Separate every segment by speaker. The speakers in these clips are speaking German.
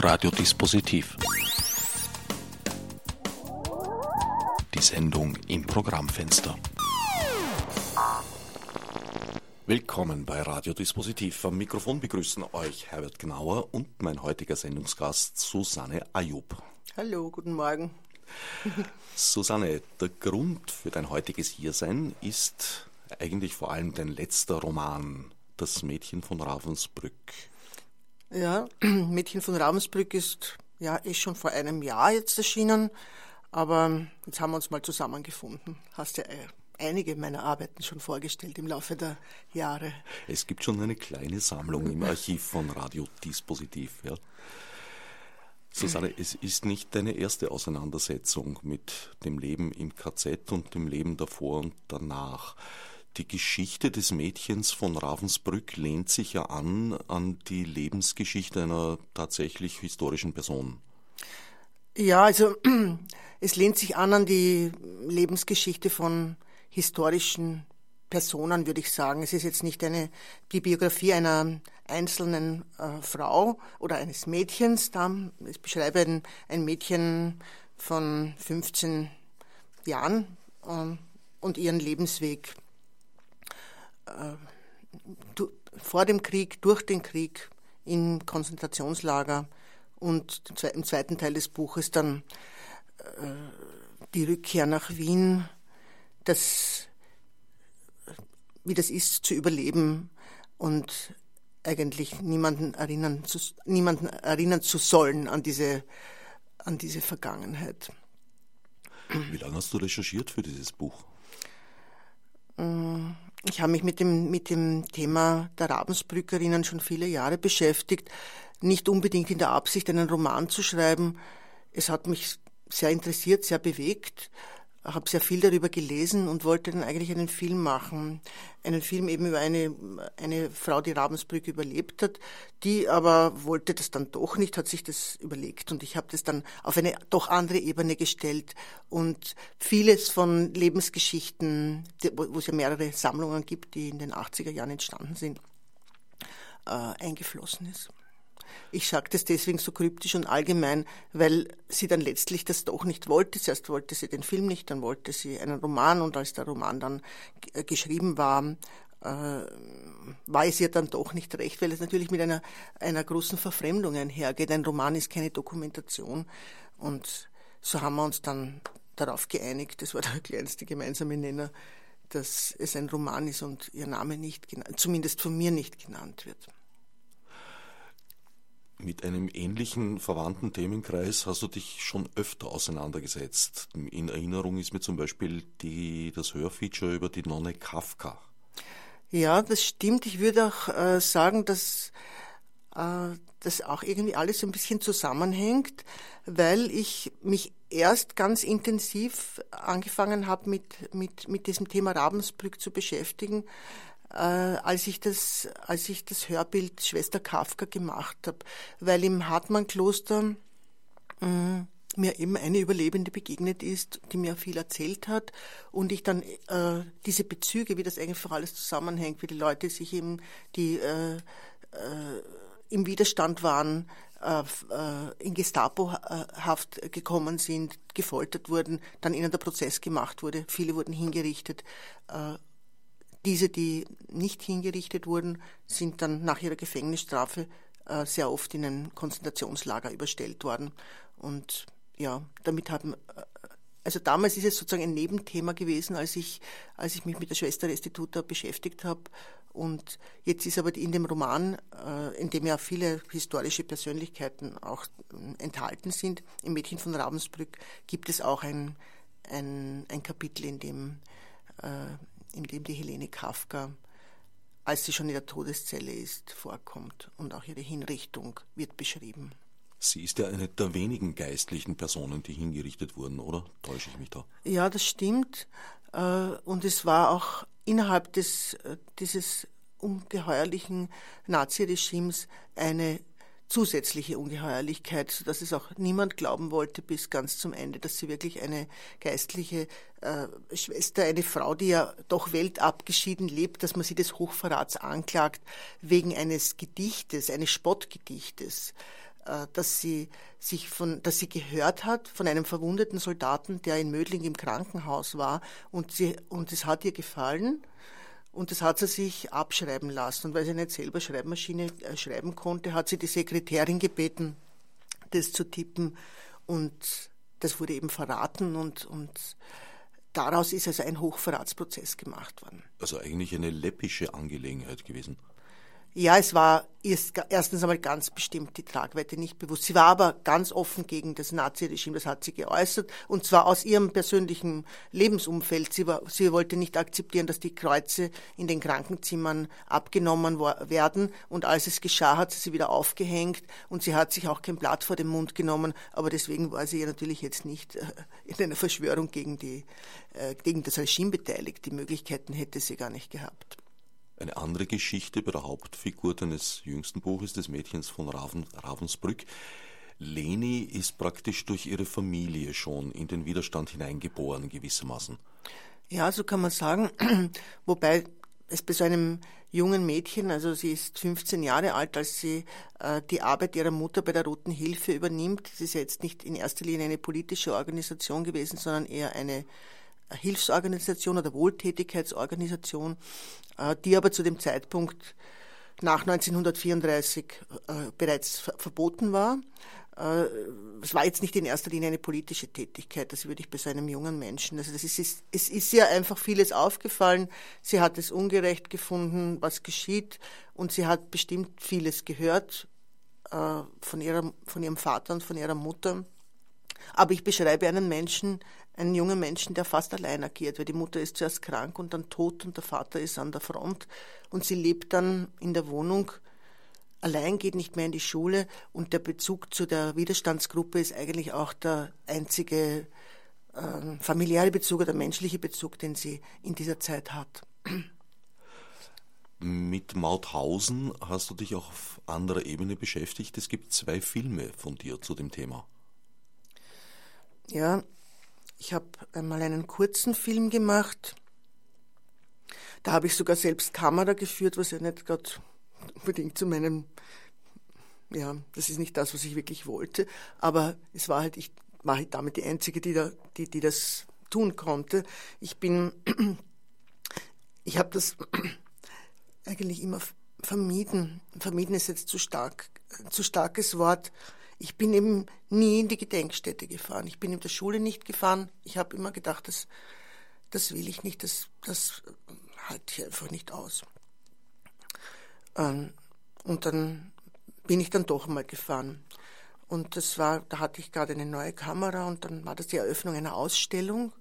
Speaker 1: Radiodispositiv. Die Sendung im Programmfenster. Willkommen bei Radiodispositiv. Am Mikrofon begrüßen euch Herbert Gnauer und mein heutiger Sendungsgast Susanne Ayub.
Speaker 2: Hallo, guten Morgen.
Speaker 1: Susanne, der Grund für dein heutiges Hiersein ist eigentlich vor allem dein letzter Roman, Das Mädchen von Ravensbrück.
Speaker 2: Ja, Mädchen von Ravensbrück ist ja ist schon vor einem Jahr jetzt erschienen, aber jetzt haben wir uns mal zusammengefunden. Hast ja äh, einige meiner Arbeiten schon vorgestellt im Laufe der Jahre.
Speaker 1: Es gibt schon eine kleine Sammlung im Archiv von Radio Dispositiv. Ja. Susanne, es ist nicht deine erste Auseinandersetzung mit dem Leben im KZ und dem Leben davor und danach. Die Geschichte des Mädchens von Ravensbrück lehnt sich ja an an die Lebensgeschichte einer tatsächlich historischen Person.
Speaker 2: Ja, also es lehnt sich an an die Lebensgeschichte von historischen Personen, würde ich sagen. Es ist jetzt nicht eine, die Biografie einer einzelnen äh, Frau oder eines Mädchens. Da, ich beschreibe ein, ein Mädchen von 15 Jahren äh, und ihren Lebensweg vor dem Krieg, durch den Krieg im Konzentrationslager und im zweiten Teil des Buches dann äh, die Rückkehr nach Wien, das, wie das ist zu überleben und eigentlich niemanden erinnern zu, niemanden erinnern zu sollen an diese, an diese Vergangenheit.
Speaker 1: Wie lange hast du recherchiert für dieses Buch?
Speaker 2: Mmh ich habe mich mit dem, mit dem Thema der Ravensbrückerinnen schon viele Jahre beschäftigt. Nicht unbedingt in der Absicht, einen Roman zu schreiben. Es hat mich sehr interessiert, sehr bewegt habe sehr viel darüber gelesen und wollte dann eigentlich einen Film machen. Einen Film eben über eine, eine Frau, die Ravensbrück überlebt hat, die aber wollte das dann doch nicht, hat sich das überlegt und ich habe das dann auf eine doch andere Ebene gestellt und vieles von Lebensgeschichten, wo es ja mehrere Sammlungen gibt, die in den 80er Jahren entstanden sind, äh, eingeflossen ist. Ich sage das deswegen so kryptisch und allgemein, weil sie dann letztlich das doch nicht wollte. Zuerst wollte sie den Film nicht, dann wollte sie einen Roman und als der Roman dann äh, geschrieben war, äh, war es ihr dann doch nicht recht, weil es natürlich mit einer, einer großen Verfremdung einhergeht. Ein Roman ist keine Dokumentation und so haben wir uns dann darauf geeinigt, das war der kleinste gemeinsame Nenner, dass es ein Roman ist und ihr Name nicht genannt, zumindest von mir nicht genannt wird.
Speaker 1: Mit einem ähnlichen verwandten Themenkreis hast du dich schon öfter auseinandergesetzt. In Erinnerung ist mir zum Beispiel die, das Hörfeature über die Nonne Kafka.
Speaker 2: Ja, das stimmt. Ich würde auch äh, sagen, dass äh, das auch irgendwie alles ein bisschen zusammenhängt, weil ich mich erst ganz intensiv angefangen habe, mit, mit, mit diesem Thema Ravensbrück zu beschäftigen, als ich das, als ich das Hörbild Schwester Kafka gemacht habe, weil im Hartmann-Kloster äh, mir eben eine Überlebende begegnet ist, die mir viel erzählt hat. Und ich dann äh, diese Bezüge, wie das eigentlich für alles zusammenhängt, wie die Leute sich eben, die äh, äh, im Widerstand waren, äh, äh in Gestapo-Haft gekommen sind, gefoltert wurden, dann ihnen der Prozess gemacht wurde, viele wurden hingerichtet. Äh, diese, die nicht hingerichtet wurden, sind dann nach ihrer Gefängnisstrafe äh, sehr oft in ein Konzentrationslager überstellt worden. Und ja, damit haben, äh, also damals ist es sozusagen ein Nebenthema gewesen, als ich, als ich mich mit der Schwester Restituta beschäftigt habe. Und jetzt ist aber in dem Roman, äh, in dem ja viele historische Persönlichkeiten auch äh, enthalten sind, im Mädchen von Ravensbrück gibt es auch ein, ein, ein Kapitel, in dem äh, in dem die Helene Kafka, als sie schon in der Todeszelle ist, vorkommt und auch ihre Hinrichtung wird beschrieben.
Speaker 1: Sie ist ja eine der wenigen geistlichen Personen, die hingerichtet wurden, oder? Täusche ich mich da?
Speaker 2: Ja, das stimmt. Äh, und es war auch innerhalb des, äh, dieses ungeheuerlichen Naziregimes eine zusätzliche Ungeheuerlichkeit, sodass es auch niemand glauben wollte bis ganz zum Ende, dass sie wirklich eine geistliche äh, Schwester, eine Frau, die ja doch weltabgeschieden lebt, dass man sie des Hochverrats anklagt wegen eines Gedichtes, eines Spottgedichtes. äh, dass sie sich von, dass sie gehört hat von einem verwundeten Soldaten, der in Mödling im Krankenhaus war und sie, und es hat ihr gefallen. Und das hat sie sich abschreiben lassen. Und weil sie nicht selber Schreibmaschine äh, schreiben konnte, hat sie die Sekretärin gebeten, das zu tippen. Und das wurde eben verraten und, und daraus ist also ein Hochverratsprozess gemacht worden.
Speaker 1: Also eigentlich eine läppische Angelegenheit gewesen.
Speaker 2: Ja, es war erstens einmal ganz bestimmt die Tragweite nicht bewusst. Sie war aber ganz offen gegen das Naziregime, das hat sie geäußert, und zwar aus ihrem persönlichen Lebensumfeld. Sie, war, sie wollte nicht akzeptieren, dass die Kreuze in den Krankenzimmern abgenommen werden, und als es geschah, hat sie sie wieder aufgehängt, und sie hat sich auch kein Blatt vor den Mund genommen, aber deswegen war sie ja natürlich jetzt nicht äh, in einer Verschwörung gegen, die, äh, gegen das Regime beteiligt. Die Möglichkeiten hätte sie gar nicht gehabt.
Speaker 1: Eine andere Geschichte bei der Hauptfigur deines jüngsten Buches, des Mädchens von Raven, Ravensbrück. Leni ist praktisch durch ihre Familie schon in den Widerstand hineingeboren, gewissermaßen.
Speaker 2: Ja, so kann man sagen. Wobei es bei so einem jungen Mädchen, also sie ist 15 Jahre alt, als sie äh, die Arbeit ihrer Mutter bei der Roten Hilfe übernimmt. Das ist ja jetzt nicht in erster Linie eine politische Organisation gewesen, sondern eher eine Hilfsorganisation oder Wohltätigkeitsorganisation, äh, die aber zu dem Zeitpunkt nach 1934 äh, bereits verboten war. Äh, es war jetzt nicht in erster Linie eine politische Tätigkeit, das würde ich bei so einem jungen Menschen. Also das ist, es ist ihr einfach vieles aufgefallen. Sie hat es ungerecht gefunden, was geschieht, und sie hat bestimmt vieles gehört von, ihrer, von ihrem Vater und von ihrer Mutter. Aber ich beschreibe einen Menschen, einen jungen Menschen, der fast allein agiert, weil die Mutter ist zuerst krank und dann tot und der Vater ist an der Front und sie lebt dann in der Wohnung allein, geht nicht mehr in die Schule und der Bezug zu der Widerstandsgruppe ist eigentlich auch der einzige äh, familiäre Bezug oder menschliche Bezug, den sie in dieser Zeit hat.
Speaker 1: Mit Mauthausen hast du dich auch auf anderer Ebene beschäftigt. Es gibt zwei Filme von dir zu dem Thema.
Speaker 2: Ja, ich habe einmal einen kurzen Film gemacht. Da habe ich sogar selbst Kamera geführt, was ja nicht gerade unbedingt zu meinem, ja, das ist nicht das, was ich wirklich wollte. Aber es war halt, ich war halt damit die Einzige, die, da, die, die das tun konnte. Ich bin, ich habe das eigentlich immer vermieden. Vermieden ist jetzt zu stark, zu starkes Wort. Ich bin eben nie in die Gedenkstätte gefahren. Ich bin in der Schule nicht gefahren. Ich habe immer gedacht, das, das will ich nicht, das, das halte ich einfach nicht aus. Ähm, und dann bin ich dann doch mal gefahren. Und das war, da hatte ich gerade eine neue Kamera und dann war das die Eröffnung einer Ausstellung,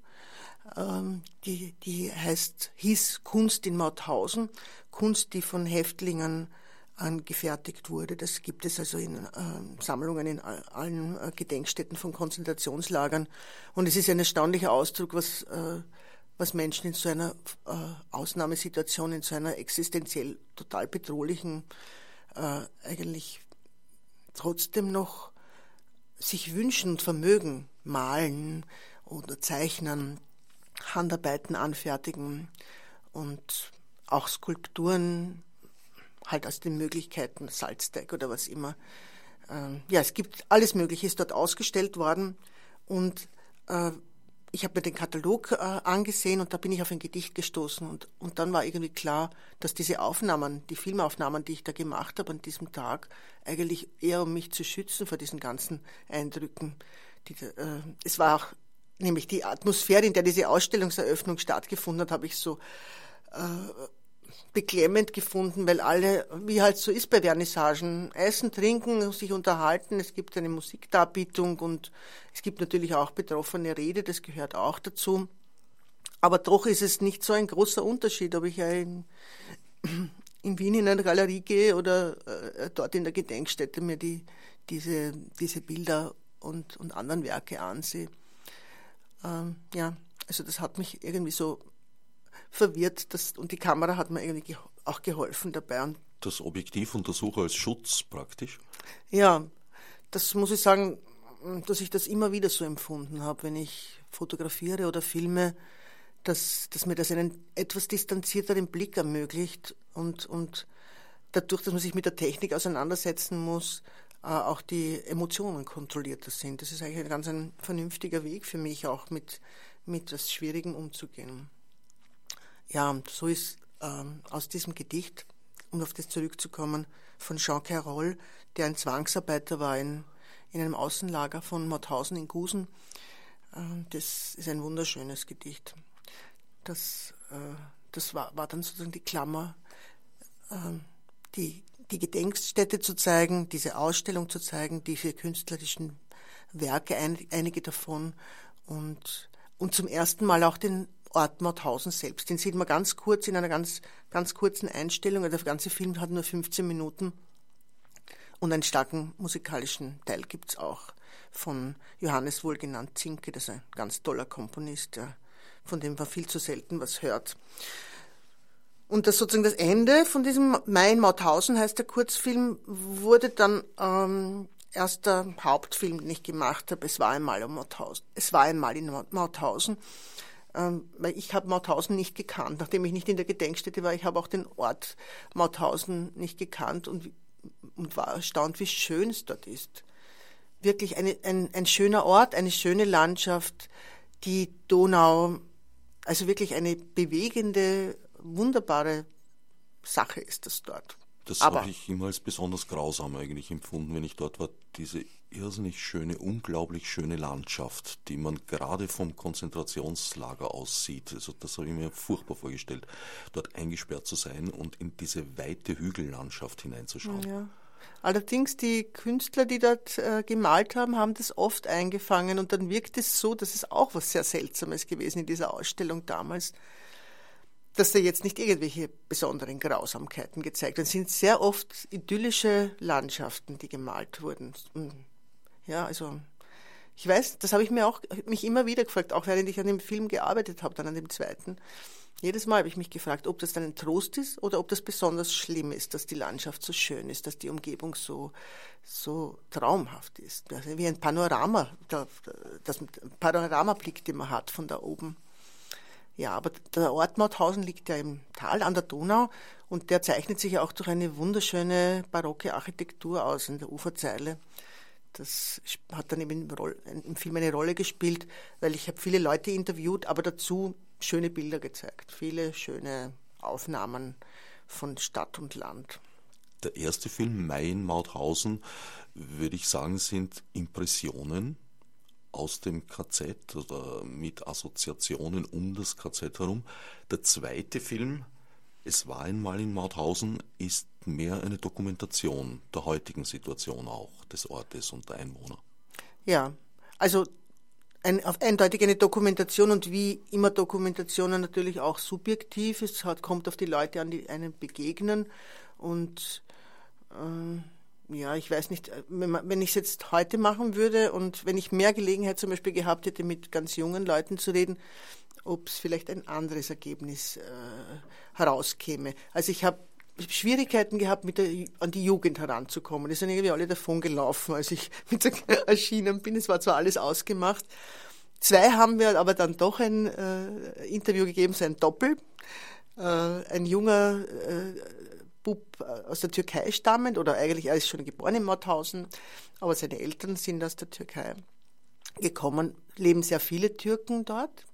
Speaker 2: ähm, die, die heißt, hieß Kunst in Mauthausen. Kunst, die von Häftlingen angefertigt wurde. Das gibt es also in äh, Sammlungen in allen äh, Gedenkstätten von Konzentrationslagern. Und es ist ein erstaunlicher Ausdruck, was, äh, was Menschen in so einer äh, Ausnahmesituation, in so einer existenziell total bedrohlichen, äh, eigentlich trotzdem noch sich wünschen und vermögen, malen oder zeichnen, Handarbeiten anfertigen und auch Skulpturen halt aus den Möglichkeiten, Salzteig oder was immer. Ähm, ja, es gibt alles Mögliche, ist dort ausgestellt worden und äh, ich habe mir den Katalog äh, angesehen und da bin ich auf ein Gedicht gestoßen und, und dann war irgendwie klar, dass diese Aufnahmen, die Filmaufnahmen, die ich da gemacht habe an diesem Tag, eigentlich eher um mich zu schützen vor diesen ganzen Eindrücken. Die, äh, es war auch nämlich die Atmosphäre, in der diese Ausstellungseröffnung stattgefunden hat, habe ich so äh, beklemmend gefunden, weil alle, wie halt so ist bei Vernissagen, essen, trinken, sich unterhalten. Es gibt eine Musikdarbietung und es gibt natürlich auch betroffene Rede, das gehört auch dazu. Aber doch ist es nicht so ein großer Unterschied, ob ich ja in, in Wien in eine Galerie gehe oder äh, dort in der Gedenkstätte mir die, diese, diese Bilder und, und anderen Werke ansehe. Ähm, ja, also das hat mich irgendwie so verwirrt. Das, und die Kamera hat mir irgendwie auch geholfen dabei. Und
Speaker 1: das Objektiv Sucher als Schutz praktisch?
Speaker 2: Ja, das muss ich sagen, dass ich das immer wieder so empfunden habe, wenn ich fotografiere oder filme, dass, dass mir das einen etwas distanzierteren Blick ermöglicht und, und dadurch, dass man sich mit der Technik auseinandersetzen muss, äh, auch die Emotionen kontrollierter sind. Das ist eigentlich ein ganz ein vernünftiger Weg für mich, auch mit, mit etwas Schwierigem umzugehen. Ja, und so ist ähm, aus diesem Gedicht, um auf das zurückzukommen, von Jean Carroll, der ein Zwangsarbeiter war in, in einem Außenlager von Mauthausen in Gusen. Äh, das ist ein wunderschönes Gedicht. Das, äh, das war, war dann sozusagen die Klammer, äh, die die Gedenkstätte zu zeigen, diese Ausstellung zu zeigen, diese künstlerischen Werke, einige davon und, und zum ersten Mal auch den Ort Mauthausen selbst. Den sieht man ganz kurz in einer ganz, ganz kurzen Einstellung. Also der ganze Film hat nur 15 Minuten und einen starken musikalischen Teil gibt es auch von Johannes wohlgenannt Zinke, das ist ein ganz toller Komponist, der, von dem man viel zu selten was hört. Und das sozusagen das Ende von diesem Mai in Mauthausen heißt der Kurzfilm, wurde dann ähm, erst der Hauptfilm, den ich gemacht habe. Es war einmal in Mauthausen. Es war einmal in Mauthausen. Ähm, weil ich habe Mauthausen nicht gekannt, nachdem ich nicht in der Gedenkstätte war. Ich habe auch den Ort Mauthausen nicht gekannt und, und war erstaunt, wie schön es dort ist. Wirklich eine, ein, ein schöner Ort, eine schöne Landschaft, die Donau, also wirklich eine bewegende wunderbare Sache ist das dort.
Speaker 1: Das habe ich immer als besonders grausam eigentlich empfunden, wenn ich dort war. Diese irrsinnig schöne, unglaublich schöne Landschaft, die man gerade vom Konzentrationslager aus sieht. Also das habe ich mir furchtbar vorgestellt, dort eingesperrt zu sein und in diese weite Hügellandschaft hineinzuschauen.
Speaker 2: Ja. Allerdings die Künstler, die dort äh, gemalt haben, haben das oft eingefangen und dann wirkt es so, das ist auch was sehr Seltsames gewesen in dieser Ausstellung damals dass da jetzt nicht irgendwelche besonderen Grausamkeiten gezeigt werden. Es sind sehr oft idyllische Landschaften, die gemalt wurden. Ja, also ich weiß, das habe ich mir auch mich immer wieder gefragt, auch während ich an dem Film gearbeitet habe, dann an dem zweiten. Jedes Mal habe ich mich gefragt, ob das dann ein Trost ist oder ob das besonders schlimm ist, dass die Landschaft so schön ist, dass die Umgebung so, so traumhaft ist. Also wie ein Panorama, das Panoramablick, den man hat von da oben. Ja, aber der Ort Mauthausen liegt ja im Tal an der Donau und der zeichnet sich ja auch durch eine wunderschöne barocke Architektur aus in der Uferzeile. Das hat dann eben im Film eine Rolle gespielt, weil ich habe viele Leute interviewt, aber dazu schöne Bilder gezeigt, viele schöne Aufnahmen von Stadt und Land.
Speaker 1: Der erste Film Mai in Mauthausen, würde ich sagen, sind Impressionen aus dem KZ oder mit Assoziationen um das KZ herum. Der zweite Film, Es war einmal in Mauthausen, ist mehr eine Dokumentation der heutigen Situation auch des Ortes und der Einwohner.
Speaker 2: Ja, also ein, eindeutig eine Dokumentation und wie immer Dokumentationen natürlich auch subjektiv. Es hat, kommt auf die Leute an, die einem begegnen und äh, ja, ich weiß nicht, äh, wenn ich es jetzt heute machen würde und wenn ich mehr Gelegenheit zum Beispiel gehabt hätte, mit ganz jungen Leuten zu reden, ob es vielleicht ein anderes Ergebnis äh, herauskäme. Also ich habe Schwierigkeiten gehabt, mit der, an die Jugend heranzukommen. Die sind irgendwie alle davon gelaufen, als ich mit so erschienen bin. Es war zwar alles ausgemacht. Zwei haben wir aber dann doch ein äh, Interview gegeben, so ein Doppel. Äh, ein junger äh, Bub äh, aus der Türkei stammend, oder eigentlich er ist schon geboren in Mauthausen, aber seine Eltern sind aus der Türkei gekommen, leben sehr viele Türken dort.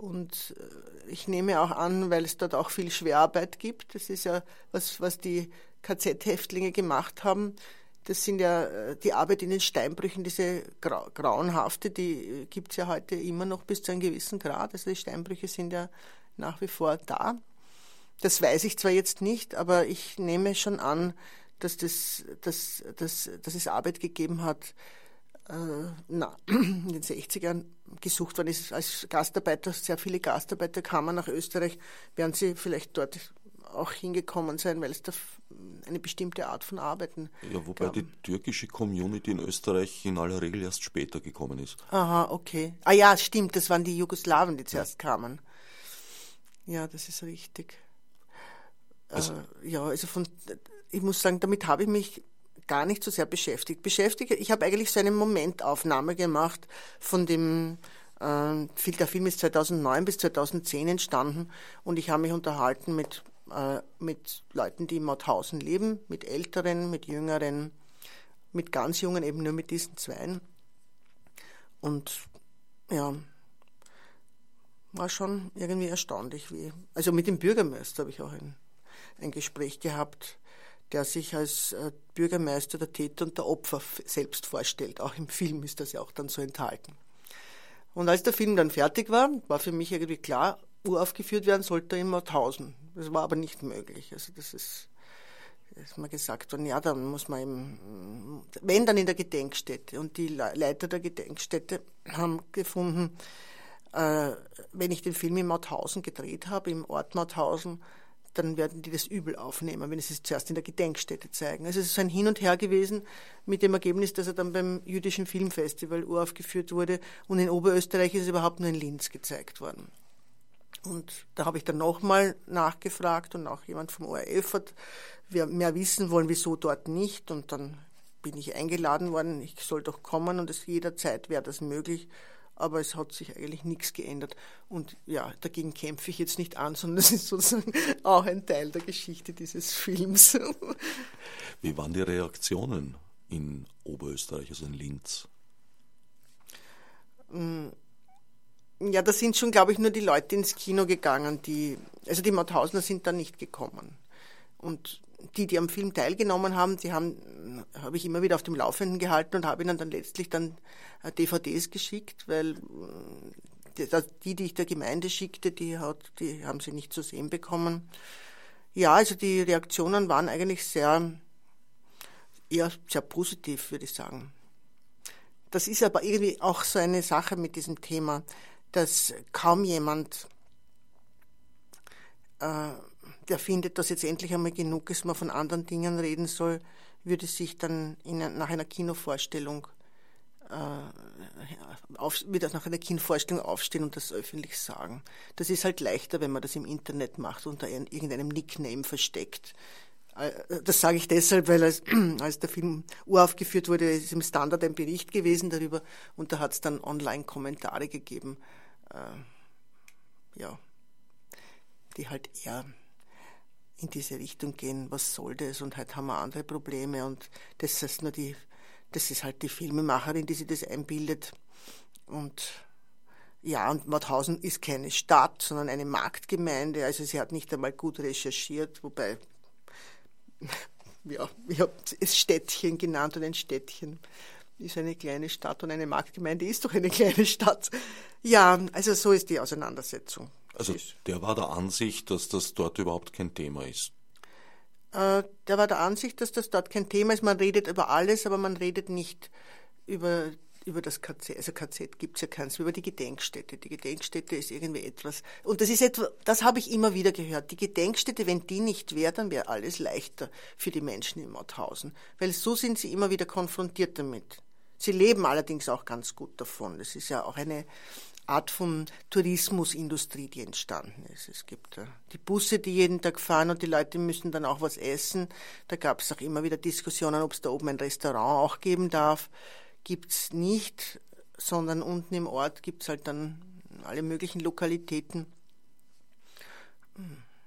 Speaker 2: Äh, und äh, ich nehme auch an, weil es dort auch viel Schwerarbeit gibt, das ist ja was, was die KZ-Häftlinge gemacht haben, das sind ja die Arbeit in den Steinbrüchen, diese grauenhafte, die gibt es ja heute immer noch bis zu einem gewissen Grad. Also die Steinbrüche sind ja nach wie vor da. Das weiß ich zwar jetzt nicht, aber ich nehme schon an, dass, das, dass, dass, dass es Arbeit gegeben hat, äh, na, in den 60ern gesucht worden ist als Gastarbeiter. Sehr viele Gastarbeiter kamen nach Österreich. Werden sie vielleicht dort auch hingekommen sein, weil es da eine bestimmte Art von Arbeiten
Speaker 1: Ja, wobei gab. die türkische Community in Österreich in aller Regel erst später gekommen ist.
Speaker 2: Aha, okay. Ah ja, stimmt, das waren die Jugoslawen, die zuerst ja. kamen. Ja, das ist richtig. Also, äh, ja, also von, ich muss sagen, damit habe ich mich gar nicht so sehr beschäftigt. Beschäftigt, ich habe eigentlich so eine Momentaufnahme gemacht von dem, äh, der Film ist 2009 bis 2010 entstanden und ich habe mich unterhalten mit, äh, mit Leuten, die in Mauthausen leben, mit Älteren, mit Jüngeren mit ganz Jungen eben nur mit diesen Zweien. Und ja, war schon irgendwie erstaunlich, wie. Also mit dem Bürgermeister habe ich auch ein, ein Gespräch gehabt, der sich als äh, Bürgermeister der Täter und der Opfer selbst vorstellt. Auch im Film ist das ja auch dann so enthalten. Und als der Film dann fertig war, war für mich irgendwie klar, uraufgeführt werden sollte in Mauthausen. Das war aber nicht möglich. Also das ist, ist mir gesagt worden, ja, dann muss man eben, wenn dann in der Gedenkstätte. Und die Leiter der Gedenkstätte haben gefunden, äh, wenn ich den Film in Mauthausen gedreht habe, im Ort Mauthausen, dann werden die das übel aufnehmen, wenn sie es zuerst in der Gedenkstätte zeigen. Also es ist ein Hin und Her gewesen mit dem Ergebnis, dass er dann beim Jüdischen Filmfestival uraufgeführt wurde und in Oberösterreich ist es überhaupt nur in Linz gezeigt worden. Und da habe ich dann nochmal nachgefragt und auch jemand vom ORF hat mehr wissen wollen, wieso dort nicht. Und dann bin ich eingeladen worden, ich soll doch kommen und es jederzeit wäre das möglich aber es hat sich eigentlich nichts geändert. Und ja, dagegen kämpfe ich jetzt nicht an, sondern es ist sozusagen auch ein Teil der Geschichte dieses Films.
Speaker 1: Wie waren die Reaktionen in Oberösterreich, also in Linz?
Speaker 2: Mm, ja, da sind schon, glaube ich, nur die Leute ins Kino gegangen, die, also die Mauthausener sind da nicht gekommen. Und die, die am Film teilgenommen haben, die haben, habe ich immer wieder auf dem Laufenden gehalten und habe ihnen dann letztlich dann DVDs äh, geschickt, weil äh, die, die ich der Gemeinde schickte, die, hat, die haben sie nicht zu sehen bekommen. Ja, also die Reaktionen waren eigentlich sehr, eher sehr positiv, würde ich sagen. Das ist aber irgendwie auch so eine Sache mit diesem Thema, dass kaum jemand äh, der findet, dass jetzt endlich einmal genug ist, man von anderen Dingen reden soll, würde sich dann in, nach einer Kinovorstellung äh, auf, wird nach einer Kinovorstellung aufstehen und das öffentlich sagen. Das ist halt leichter, wenn man das im Internet macht, unter irgendeinem Nickname versteckt. Äh, das sage ich deshalb, weil als, als der Film uraufgeführt wurde, ist im Standard ein Bericht gewesen darüber und da hat es dann online Kommentare gegeben, äh, ja, die halt eher in diese Richtung gehen, was soll das? Und heute haben wir andere Probleme und das ist nur die, das ist halt die Filmemacherin, die sich das einbildet. Und ja, und Mauthausen ist keine Stadt, sondern eine Marktgemeinde. Also sie hat nicht einmal gut recherchiert, wobei, ja, ich habe es Städtchen genannt und ein Städtchen ist eine kleine Stadt und eine Marktgemeinde ist doch eine kleine Stadt. Ja, also so ist die Auseinandersetzung.
Speaker 1: Also der war der Ansicht, dass das dort überhaupt kein Thema ist.
Speaker 2: Äh, der war der Ansicht, dass das dort kein Thema ist. Man redet über alles, aber man redet nicht über, über das KZ. Also KZ gibt es ja keins, über die Gedenkstätte. Die Gedenkstätte ist irgendwie etwas. Und das ist etwa, das habe ich immer wieder gehört. Die Gedenkstätte, wenn die nicht wäre, dann wäre alles leichter für die Menschen in Mauthausen. Weil so sind sie immer wieder konfrontiert damit. Sie leben allerdings auch ganz gut davon. Das ist ja auch eine, Art von Tourismusindustrie, die entstanden ist. Es gibt äh, die Busse, die jeden Tag fahren und die Leute müssen dann auch was essen. Da gab es auch immer wieder Diskussionen, ob es da oben ein Restaurant auch geben darf. Gibt es nicht, sondern unten im Ort gibt es halt dann alle möglichen Lokalitäten.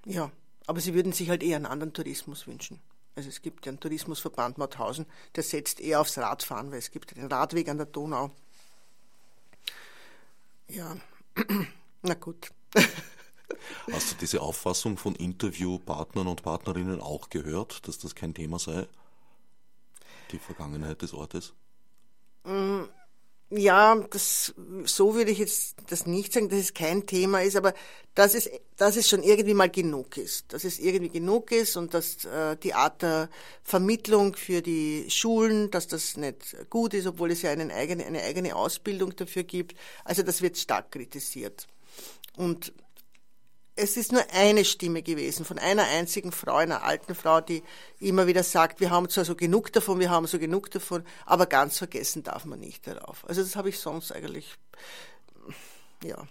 Speaker 2: Ja, aber sie würden sich halt eher einen anderen Tourismus wünschen. Also es gibt ja einen Tourismusverband Mauthausen, der setzt eher aufs Radfahren, weil es gibt den Radweg an der Donau ja, na gut.
Speaker 1: Hast du diese Auffassung von Interviewpartnern und Partnerinnen auch gehört, dass das kein Thema sei? Die Vergangenheit des Ortes?
Speaker 2: Ja, das, so würde ich jetzt das nicht sagen, dass es kein Thema ist, aber dass es, dass es schon irgendwie mal genug ist. Dass es irgendwie genug ist und dass äh, die Art der Vermittlung für die Schulen, dass das nicht gut ist, obwohl es ja einen eigene, eine eigene Ausbildung dafür gibt. Also das wird stark kritisiert. Und es ist nur eine Stimme gewesen von einer einzigen Frau, einer alten Frau, die immer wieder sagt, wir haben zwar so genug davon, wir haben so genug davon, aber ganz vergessen darf man nicht darauf. Also das habe ich sonst eigentlich, ja,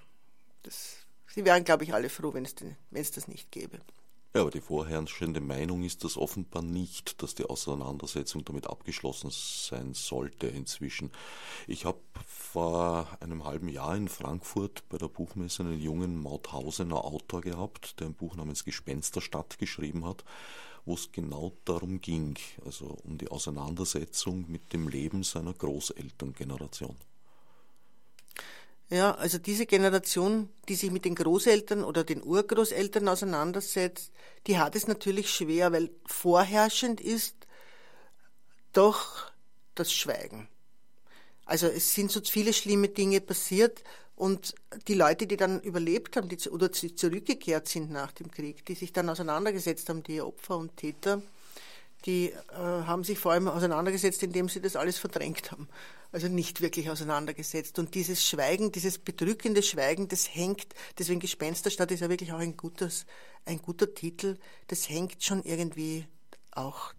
Speaker 2: das, sie wären, glaube ich, alle froh, wenn es, wenn es das nicht gäbe.
Speaker 1: Ja, aber die vorherrschende Meinung ist das offenbar nicht, dass die Auseinandersetzung damit abgeschlossen sein sollte inzwischen. Ich habe vor einem halben Jahr in Frankfurt bei der Buchmesse einen jungen Mauthausener Autor gehabt, der ein Buch namens Gespensterstadt geschrieben hat. wo es genau darum ging, also um die Auseinandersetzung mit dem Leben seiner Großelterngeneration.
Speaker 2: Ja, also diese Generation, die sich mit den Großeltern oder den Urgroßeltern auseinandersetzt, die hat es natürlich schwer, weil vorherrschend ist doch das Schweigen. Also es sind so viele schlimme Dinge passiert und die Leute, die dann überlebt haben die, oder zurückgekehrt sind nach dem Krieg, die sich dann auseinandergesetzt haben, die Opfer und Täter, die äh, haben sich vor allem auseinandergesetzt, indem sie das alles verdrängt haben. Also nicht wirklich auseinandergesetzt. Und dieses Schweigen, dieses bedrückende Schweigen, das hängt, deswegen Gespensterstadt ist ja wirklich auch ein, gutes, ein guter Titel, das hängt schon irgendwie auch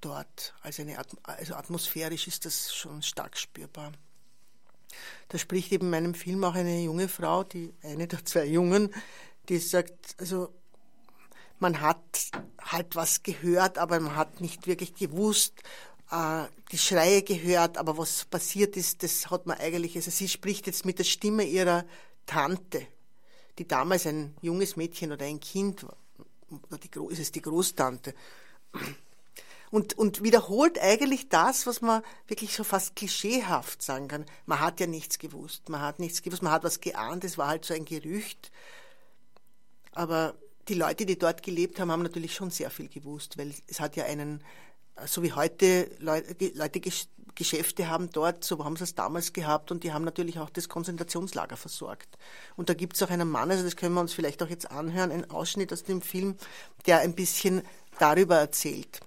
Speaker 2: dort. Also, eine, also atmosphärisch ist das schon stark spürbar. Da spricht eben in meinem Film auch eine junge Frau, die eine der zwei Jungen, die sagt, also man hat halt was gehört, aber man hat nicht wirklich gewusst, die Schreie gehört, aber was passiert ist, das hat man eigentlich, also sie spricht jetzt mit der Stimme ihrer Tante, die damals ein junges Mädchen oder ein Kind war, oder die, ist es die Großtante, und, und wiederholt eigentlich das, was man wirklich so fast klischeehaft sagen kann. Man hat ja nichts gewusst, man hat nichts gewusst, man hat was geahnt, es war halt so ein Gerücht. Aber die Leute, die dort gelebt haben, haben natürlich schon sehr viel gewusst, weil es hat ja einen, so wie heute Leute, Geschäfte haben dort, so haben sie es damals gehabt und die haben natürlich auch das Konzentrationslager versorgt. Und da gibt es auch einen Mann, also das können wir uns vielleicht auch jetzt anhören, ein Ausschnitt aus dem Film, der ein bisschen darüber erzählt.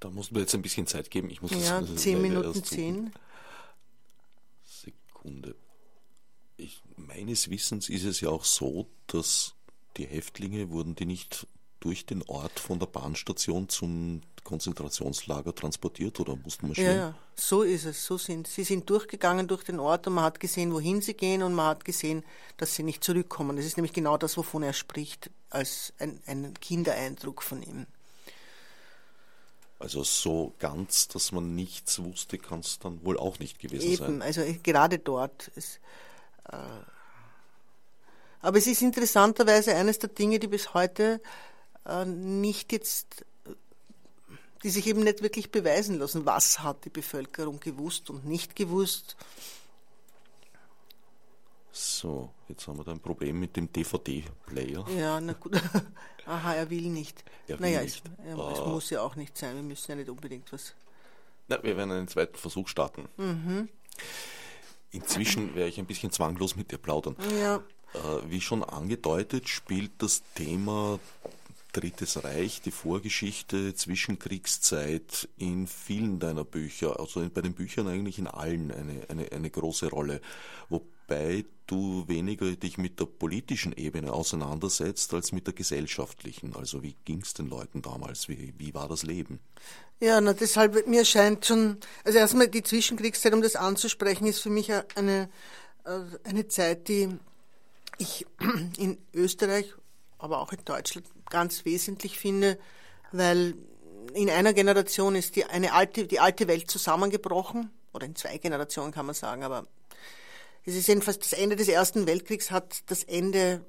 Speaker 1: Da muss man jetzt ein bisschen Zeit geben. Ich muss
Speaker 2: ja, das zehn Minuten zehn.
Speaker 1: Sekunde. Ich, meines Wissens ist es ja auch so, dass die Häftlinge wurden die nicht durch den Ort von der Bahnstation zum Konzentrationslager transportiert oder mussten marschieren?
Speaker 2: Ja, ja, so ist es. So sind sie sind durchgegangen durch den Ort und man hat gesehen, wohin sie gehen und man hat gesehen, dass sie nicht zurückkommen. Das ist nämlich genau das, wovon er spricht, als ein, ein Kindereindruck von ihm.
Speaker 1: Also so ganz, dass man nichts wusste, kann es dann wohl auch nicht gewesen
Speaker 2: Eben,
Speaker 1: sein.
Speaker 2: Eben, also gerade dort. Ist, äh, aber es ist interessanterweise eines der Dinge, die bis heute äh, nicht jetzt, die sich eben nicht wirklich beweisen lassen. Was hat die Bevölkerung gewusst und nicht gewusst?
Speaker 1: So, jetzt haben wir da ein Problem mit dem DVD-Player.
Speaker 2: Ja, na gut. Aha, er will nicht.
Speaker 1: Er will
Speaker 2: naja,
Speaker 1: nicht.
Speaker 2: Es, ja, es muss ja auch nicht sein. Wir müssen ja nicht unbedingt was.
Speaker 1: Na, wir werden einen zweiten Versuch starten.
Speaker 2: Mhm.
Speaker 1: Inzwischen werde ich ein bisschen zwanglos mit dir plaudern.
Speaker 2: Ja.
Speaker 1: Äh, wie schon angedeutet, spielt das Thema Drittes Reich, die Vorgeschichte, Zwischenkriegszeit in vielen deiner Bücher, also bei den Büchern eigentlich in allen eine, eine, eine große Rolle. Wobei du weniger dich mit der politischen Ebene auseinandersetzt als mit der gesellschaftlichen. Also wie ging es den Leuten damals? Wie, wie war das Leben?
Speaker 2: Ja, na, deshalb, mir scheint schon, also erstmal die Zwischenkriegszeit, um das anzusprechen, ist für mich eine, äh, eine Zeit, die ich in Österreich, aber auch in Deutschland ganz wesentlich finde, weil in einer Generation ist die, eine alte, die alte Welt zusammengebrochen, oder in zwei Generationen kann man sagen, aber es ist jedenfalls das Ende des Ersten Weltkriegs hat das Ende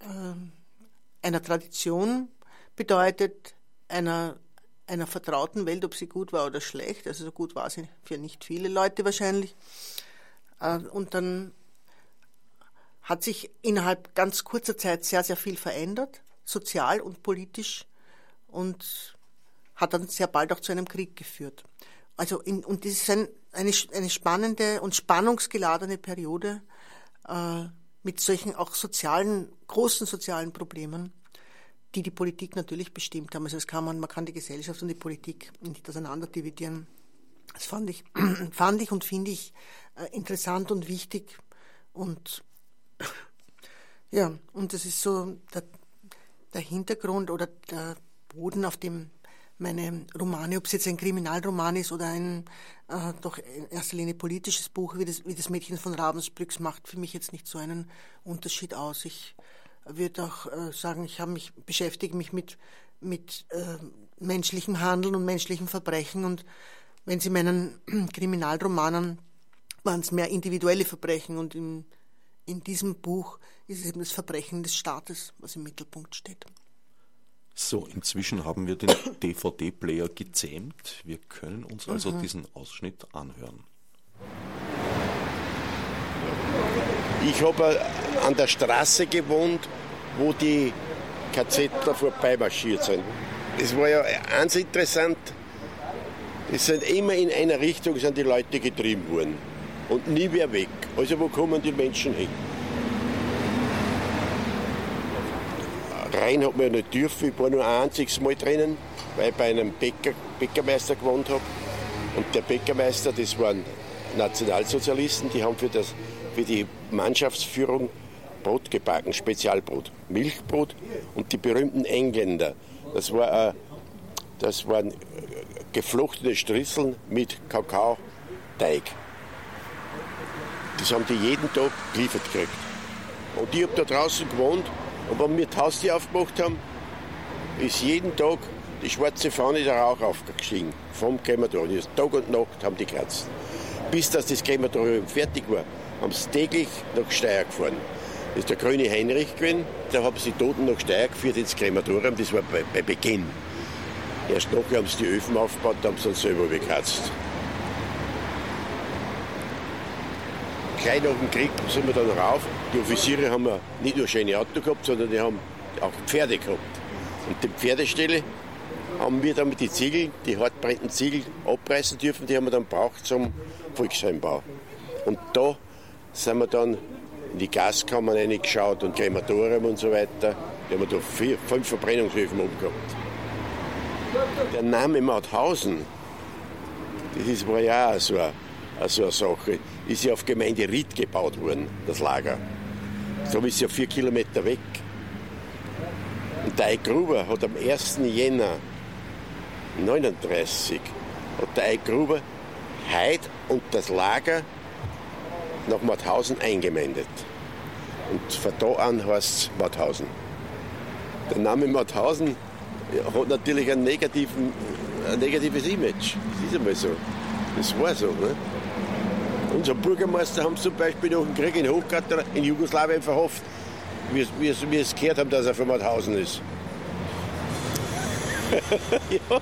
Speaker 2: äh, einer Tradition bedeutet, einer, einer vertrauten Welt, ob sie gut war oder schlecht. Also so gut war sie für nicht viele Leute wahrscheinlich. Äh, und dann hat sich innerhalb ganz kurzer Zeit sehr, sehr viel verändert, sozial und politisch, und hat dann sehr bald auch zu einem Krieg geführt. Also in, und das ist ein, eine, eine spannende und spannungsgeladene Periode äh, mit solchen auch sozialen, großen sozialen Problemen, die die Politik natürlich bestimmt haben. Also das kann man, man kann die Gesellschaft und die Politik nicht auseinander dividieren. Das fand ich, fand ich und finde ich äh, interessant und wichtig und ja, und das ist so der, der Hintergrund oder der Boden, auf dem meine Romane, ob es jetzt ein Kriminalroman ist oder ein äh, doch in erster Linie politisches Buch, wie das, wie das Mädchen von Ravensbrücks, macht für mich jetzt nicht so einen Unterschied aus. Ich würde auch äh, sagen, ich habe mich beschäftige mich mit mit äh, menschlichem Handeln und menschlichem Verbrechen und wenn Sie meinen Kriminalromanen waren es mehr individuelle Verbrechen und in, in diesem Buch ist es eben das Verbrechen des Staates, was im Mittelpunkt steht.
Speaker 1: So, inzwischen haben wir den DVD-Player gezähmt. Wir können uns also mhm. diesen Ausschnitt anhören.
Speaker 3: Ich habe an der Straße gewohnt, wo die KZler vorbeimarschiert sind. Es war ja eins interessant, es sind immer in einer Richtung sind die Leute getrieben worden und nie mehr weg. Also wo kommen die Menschen hin? Rein hat man ja nicht dürfen, ich war nur ein einziges Mal drinnen, weil ich bei einem Bäcker, Bäckermeister gewohnt habe. Und der Bäckermeister, das waren Nationalsozialisten, die haben für, das, für die Mannschaftsführung Brot gebacken, Spezialbrot, Milchbrot und die berühmten Engländer. Das, war, äh, das waren geflochtene Strisseln mit Kakaoteig. Das haben die jeden Tag geliefert gekriegt. Und ich habe da draußen gewohnt und wenn wir die Haustür aufgemacht haben, ist jeden Tag die schwarze Fahne der Rauch aufgestiegen vom Krematorium. Tag und Nacht haben die gekratzt. Bis dass das Krematorium fertig war, haben sie täglich nach Steyr gefahren. Das ist der grüne Heinrich gewesen. Da haben sie Toten nach Steyr geführt ins Krematorium. Das war bei, bei Beginn. Erst nachher haben sie die Öfen aufgebaut, haben sie dann selber gekratzt. Gleich nach dem Krieg sind wir dann rauf. Die Offiziere haben nicht nur schöne Auto gehabt, sondern die haben auch Pferde gehabt. Und die Pferdestelle haben wir dann mit den Ziegeln, die hartbrennenden Ziegel abreißen dürfen, die haben wir dann braucht zum Volksheimbau. Und da sind wir dann in die Gaskammern reingeschaut und Krematorium und so weiter. Da haben wir da vier, fünf Verbrennungshöfen umgehabt. Der Name Mauthausen, das ist, war ja auch so eine, so eine Sache, ist ja auf Gemeinde Ried gebaut worden, das Lager. Darum ist es ja vier Kilometer weg. Und der Eik Gruber hat am 1. Jänner 1939 hat der Eik Gruber Heid und das Lager nach Mauthausen eingemeindet. Und von da an heißt es Mauthausen. Der Name Mauthausen hat natürlich ein, negativen, ein negatives Image. Das ist einmal so. Das war so. Ne? Unser Bürgermeister haben zum Beispiel nach dem Krieg in Hochgatter in Jugoslawien verhofft, wie wir es gehört haben, dass er von Mauthausen ist. ja.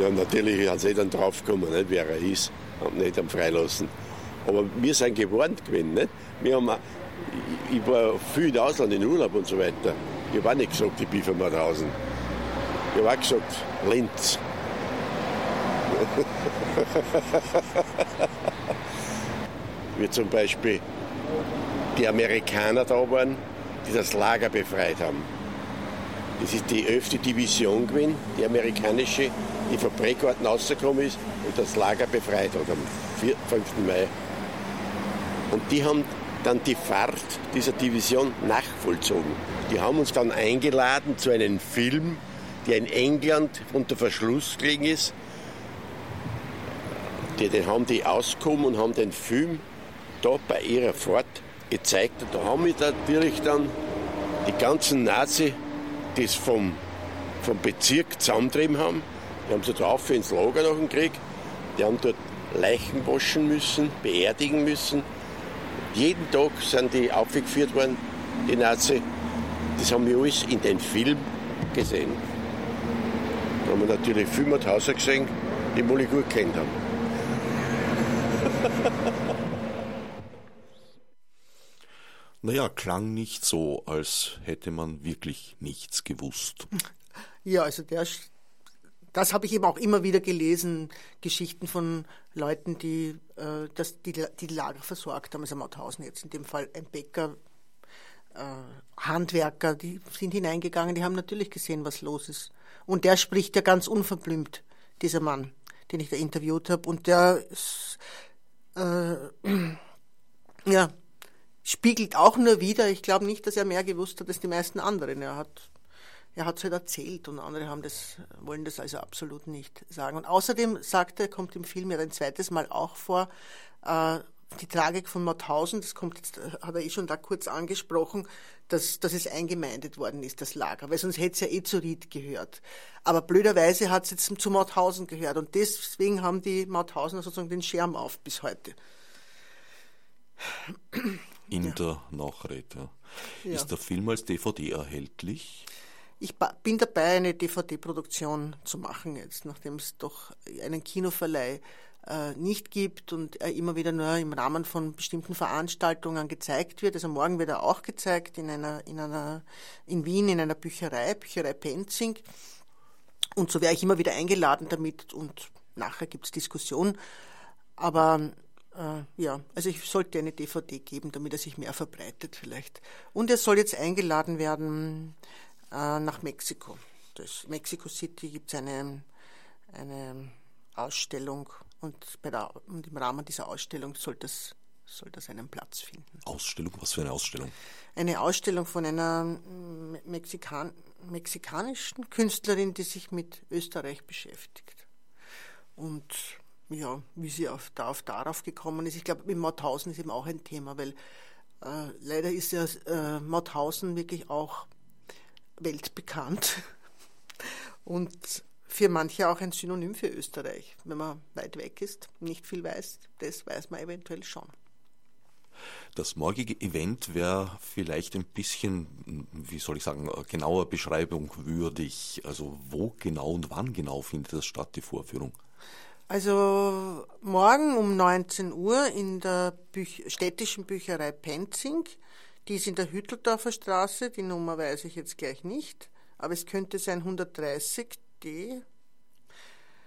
Speaker 3: Dann natürlich hat sie dann draufgekommen, nicht, wer er ist, und nicht am Freilassen. Aber wir sind gewarnt gewesen. Nicht? Wir haben, ich war viel in Ausland in Urlaub und so weiter. Ich habe auch nicht gesagt, ich bin von Mauthausen. Ich habe auch gesagt, Linz. Wie zum Beispiel die Amerikaner da waren, die das Lager befreit haben. Das ist die 11. Division gewesen, die amerikanische, die von Bregarten rausgekommen ist und das Lager befreit hat am 4, 5. Mai. Und die haben dann die Fahrt dieser Division nachvollzogen. Die haben uns dann eingeladen zu einem Film, der in England unter Verschluss gelegen ist. Die, den haben die ausgekommen und haben den Film da bei ihrer Fahrt gezeigt. Und da haben wir natürlich dann die ganzen Nazi, die es vom, vom Bezirk zusammentrieben haben, die haben sie drauf ins Lager nach dem Krieg, die haben dort Leichen waschen müssen, beerdigen müssen. Jeden Tag sind die aufgeführt worden, die Nazi. Das haben wir alles in den Film gesehen. Da haben wir natürlich viel mit Hauser gesehen, die wir gut kennt haben.
Speaker 1: Naja, klang nicht so, als hätte man wirklich nichts gewusst.
Speaker 2: Ja, also der, das habe ich eben auch immer wieder gelesen, Geschichten von Leuten, die, äh, das, die, die Lager versorgt haben, also Mauthausen jetzt in dem Fall ein Bäcker, äh, Handwerker, die sind hineingegangen, die haben natürlich gesehen, was los ist. Und der spricht ja ganz unverblümt, dieser Mann, den ich da interviewt habe. Und der äh, ja, spiegelt auch nur wieder, ich glaube nicht, dass er mehr gewusst hat als die meisten anderen. Er hat er es halt erzählt und andere haben das, wollen das also absolut nicht sagen. Und außerdem sagt er, kommt im Film ja ein zweites Mal auch vor, äh, die Tragik von Mauthausen, das kommt jetzt, hat er eh schon da kurz angesprochen, dass, dass es eingemeindet worden ist, das Lager, weil sonst hätte es ja eh zu Ried gehört. Aber blöderweise hat es jetzt zu Mauthausen gehört und deswegen haben die Mauthausener sozusagen den Schirm auf bis heute.
Speaker 1: In ja. der Nachrede. Ja. Ist der Film als DVD erhältlich?
Speaker 2: Ich bin dabei, eine DVD-Produktion zu machen jetzt, nachdem es doch einen Kinoverleih äh, nicht gibt und er immer wieder nur im Rahmen von bestimmten Veranstaltungen gezeigt wird. Also morgen wird er auch gezeigt in einer, in einer, in Wien in einer Bücherei, Bücherei Penzing. Und so wäre ich immer wieder eingeladen damit und nachher gibt es Diskussion. Aber äh, ja, also ich sollte eine DVD geben, damit er sich mehr verbreitet vielleicht. Und er soll jetzt eingeladen werden äh, nach Mexiko. Das Mexico City gibt es eine, eine Ausstellung und, der, und, im Rahmen dieser Ausstellung soll das, soll das einen Platz finden.
Speaker 1: Ausstellung? Was für eine Ausstellung?
Speaker 2: Eine Ausstellung von einer Mexikan mexikanischen Künstlerin, die sich mit Österreich beschäftigt. Und ja, wie sie auf, auf darauf gekommen ist. Ich glaube, mit Mauthausen ist eben auch ein Thema, weil äh, leider ist ja äh, Mauthausen wirklich auch weltbekannt und für manche auch ein Synonym für Österreich. Wenn man weit weg ist, nicht viel weiß, das weiß man eventuell schon.
Speaker 1: Das morgige Event wäre vielleicht ein bisschen, wie soll ich sagen, genauer Beschreibung würdig. Also wo genau und wann genau findet das statt, die Vorführung?
Speaker 2: Also morgen um 19 Uhr in der Büch städtischen Bücherei Penzing. Die ist in der Hütteldorfer Straße, die Nummer weiß ich jetzt gleich nicht, aber es könnte sein 130D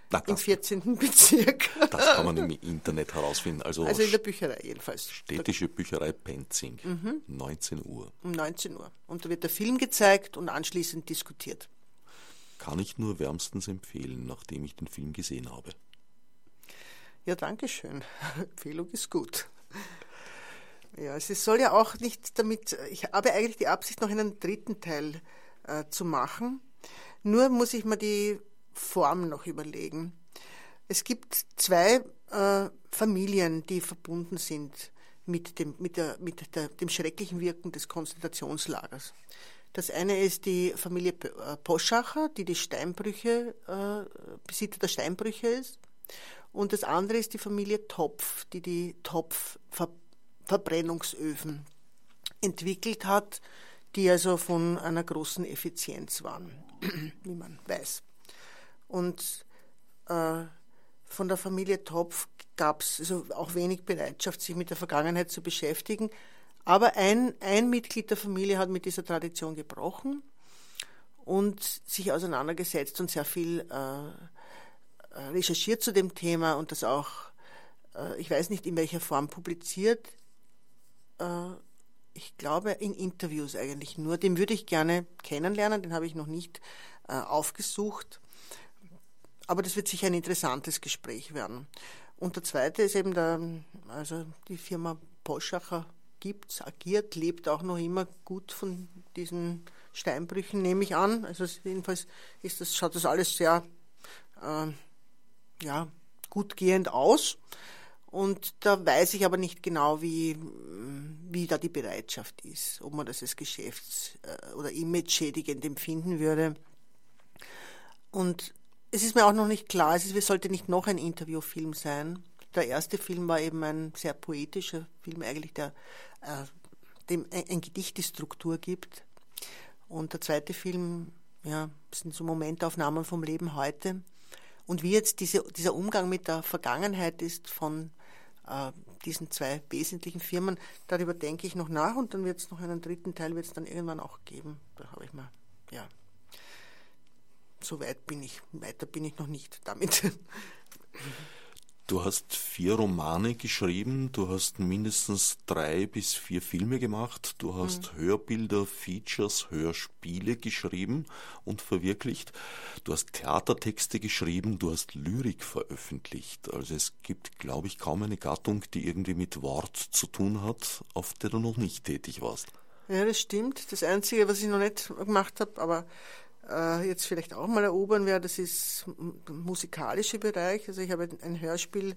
Speaker 2: Na, im 14. Bezirk.
Speaker 1: Das kann man im Internet herausfinden. Also,
Speaker 2: also in der Bücherei jedenfalls.
Speaker 1: Städtische Bücherei Penzing, mhm. 19 Uhr.
Speaker 2: Um 19 Uhr. Und da wird der Film gezeigt und anschließend diskutiert.
Speaker 1: Kann ich nur wärmstens empfehlen, nachdem ich den Film gesehen habe.
Speaker 2: Ja, danke schön. Empfehlung ist gut. Ja, es soll ja auch nicht damit, ich habe eigentlich die Absicht, noch einen dritten Teil äh, zu machen. Nur muss ich mir die Form noch überlegen. Es gibt zwei äh, Familien, die verbunden sind mit, dem, mit, der, mit der, dem schrecklichen Wirken des Konzentrationslagers. Das eine ist die Familie äh, Poschacher, die die Steinbrüche, äh, Besitzer der Steinbrüche ist. Und das andere ist die Familie Topf, die die Topfverbrennungsöfen entwickelt hat, die also von einer großen Effizienz waren, wie man weiß. Und äh, von der Familie Topf gab es also auch wenig Bereitschaft, sich mit der Vergangenheit zu beschäftigen. Aber ein, ein Mitglied der Familie hat mit dieser Tradition gebrochen und sich auseinandergesetzt und sehr viel äh, recherchiert zu dem Thema und das auch, äh, ich weiß nicht in welcher Form publiziert. Äh, ich glaube in Interviews eigentlich nur. Den würde ich gerne kennenlernen, den habe ich noch nicht aufgesucht. Aber das wird sicher ein interessantes Gespräch werden. Und der zweite ist eben der, also die Firma Poschacher gibt, agiert, lebt auch noch immer gut von diesen Steinbrüchen, nehme ich an. Also jedenfalls ist das, schaut das alles sehr äh, ja, gut gehend aus. Und da weiß ich aber nicht genau, wie, wie da die Bereitschaft ist, ob man das als geschäfts- äh, oder image-schädigend empfinden würde. Und es ist mir auch noch nicht klar, es, ist, es sollte nicht noch ein Interviewfilm sein. Der erste Film war eben ein sehr poetischer Film, eigentlich, der äh, dem ein, Gedicht die Struktur gibt. Und der zweite Film, ja, sind so Momentaufnahmen vom Leben heute. Und wie jetzt diese, dieser Umgang mit der Vergangenheit ist von äh, diesen zwei wesentlichen Firmen, darüber denke ich noch nach und dann wird es noch einen dritten Teil, wird es dann irgendwann auch geben. Da habe ich mal, ja, so weit bin ich, weiter bin ich noch nicht damit.
Speaker 1: Du hast vier Romane geschrieben, du hast mindestens drei bis vier Filme gemacht, du hast mhm. Hörbilder, Features, Hörspiele geschrieben und verwirklicht, du hast Theatertexte geschrieben, du hast Lyrik veröffentlicht. Also es gibt, glaube ich, kaum eine Gattung, die irgendwie mit Wort zu tun hat, auf der du noch nicht tätig warst.
Speaker 2: Ja, das stimmt. Das Einzige, was ich noch nicht gemacht habe, aber äh, jetzt vielleicht auch mal erobern werde, das ist musikalische Bereich. Also ich habe ein Hörspiel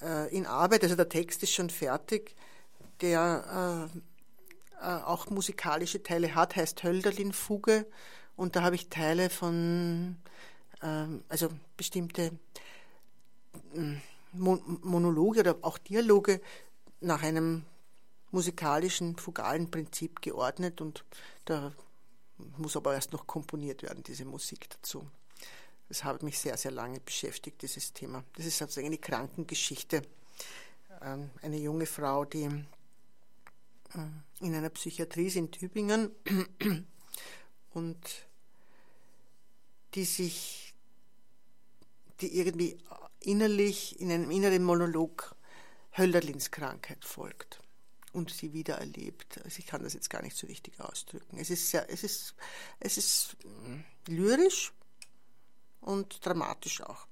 Speaker 2: äh, in Arbeit, also der Text ist schon fertig, der äh, auch musikalische Teile hat, heißt Hölderlin-Fuge. Und da habe ich Teile von, ähm, also bestimmte Monologe oder auch Dialoge nach einem musikalischen, fugalen Prinzip geordnet und da muss aber erst noch komponiert werden, diese Musik dazu. Das hat mich sehr, sehr lange beschäftigt, dieses Thema. Das ist sozusagen eine Krankengeschichte. Ähm, eine junge Frau, die äh, in einer Psychiatrie ist in Tübingen und die sich, die irgendwie innerlich in einem inneren Monolog Hölderlins Krankheit folgt und sie wieder erlebt. Also ich kann das jetzt gar nicht so richtig ausdrücken. Es ist sehr, es ist, es ist mm, lyrisch und dramatisch auch.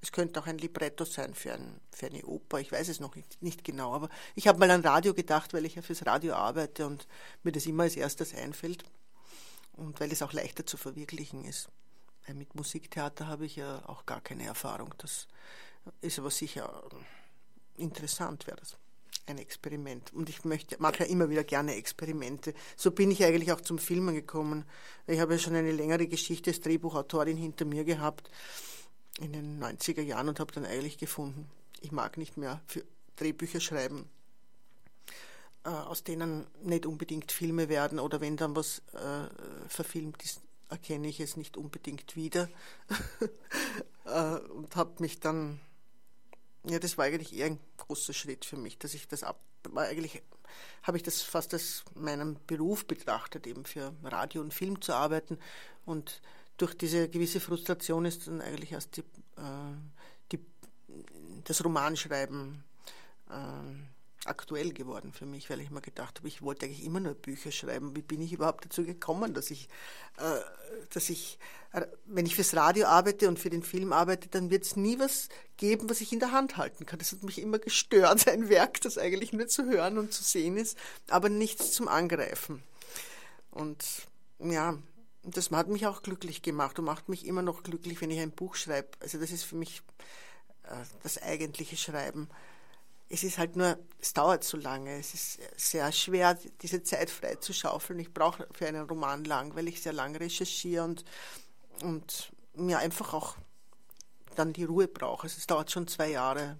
Speaker 2: Es könnte auch ein Libretto sein für, ein, für eine Oper, ich weiß es noch nicht, nicht genau, aber ich habe mal an Radio gedacht, weil ich ja fürs Radio arbeite und mir das immer als erstes einfällt und weil es auch leichter zu verwirklichen ist. Weil mit Musiktheater habe ich ja auch gar keine Erfahrung. Das ist aber sicher interessant, wäre das ein Experiment. Und ich möchte, mache ja immer wieder gerne Experimente. So bin ich eigentlich auch zum Filmen gekommen. Ich habe ja schon eine längere Geschichte als Drehbuchautorin hinter mir gehabt in den 90er Jahren und habe dann eigentlich gefunden, ich mag nicht mehr für Drehbücher schreiben, äh, aus denen nicht unbedingt Filme werden oder wenn dann was äh, verfilmt ist, erkenne ich es nicht unbedingt wieder. äh, und habe mich dann ja, das war eigentlich eher ein großer Schritt für mich, dass ich das ab, war eigentlich habe ich das fast als meinen Beruf betrachtet, eben für Radio und Film zu arbeiten. Und durch diese gewisse Frustration ist dann eigentlich erst die, äh, die, das Romanschreiben äh, aktuell geworden für mich, weil ich mir gedacht habe, ich wollte eigentlich immer nur Bücher schreiben. Wie bin ich überhaupt dazu gekommen, dass ich, äh, dass ich, äh, wenn ich fürs Radio arbeite und für den Film arbeite, dann wird es nie was geben, was ich in der Hand halten kann. Das hat mich immer gestört, ein Werk, das eigentlich nur zu hören und zu sehen ist, aber nichts zum Angreifen. Und ja, das hat mich auch glücklich gemacht und macht mich immer noch glücklich, wenn ich ein Buch schreibe. Also das ist für mich äh, das eigentliche Schreiben. Es ist halt nur, es dauert zu lange. Es ist sehr schwer, diese Zeit frei zu schaufeln. Ich brauche für einen Roman lang, weil ich sehr lange recherchiere und, und mir einfach auch dann die Ruhe brauche. Also es dauert schon zwei Jahre.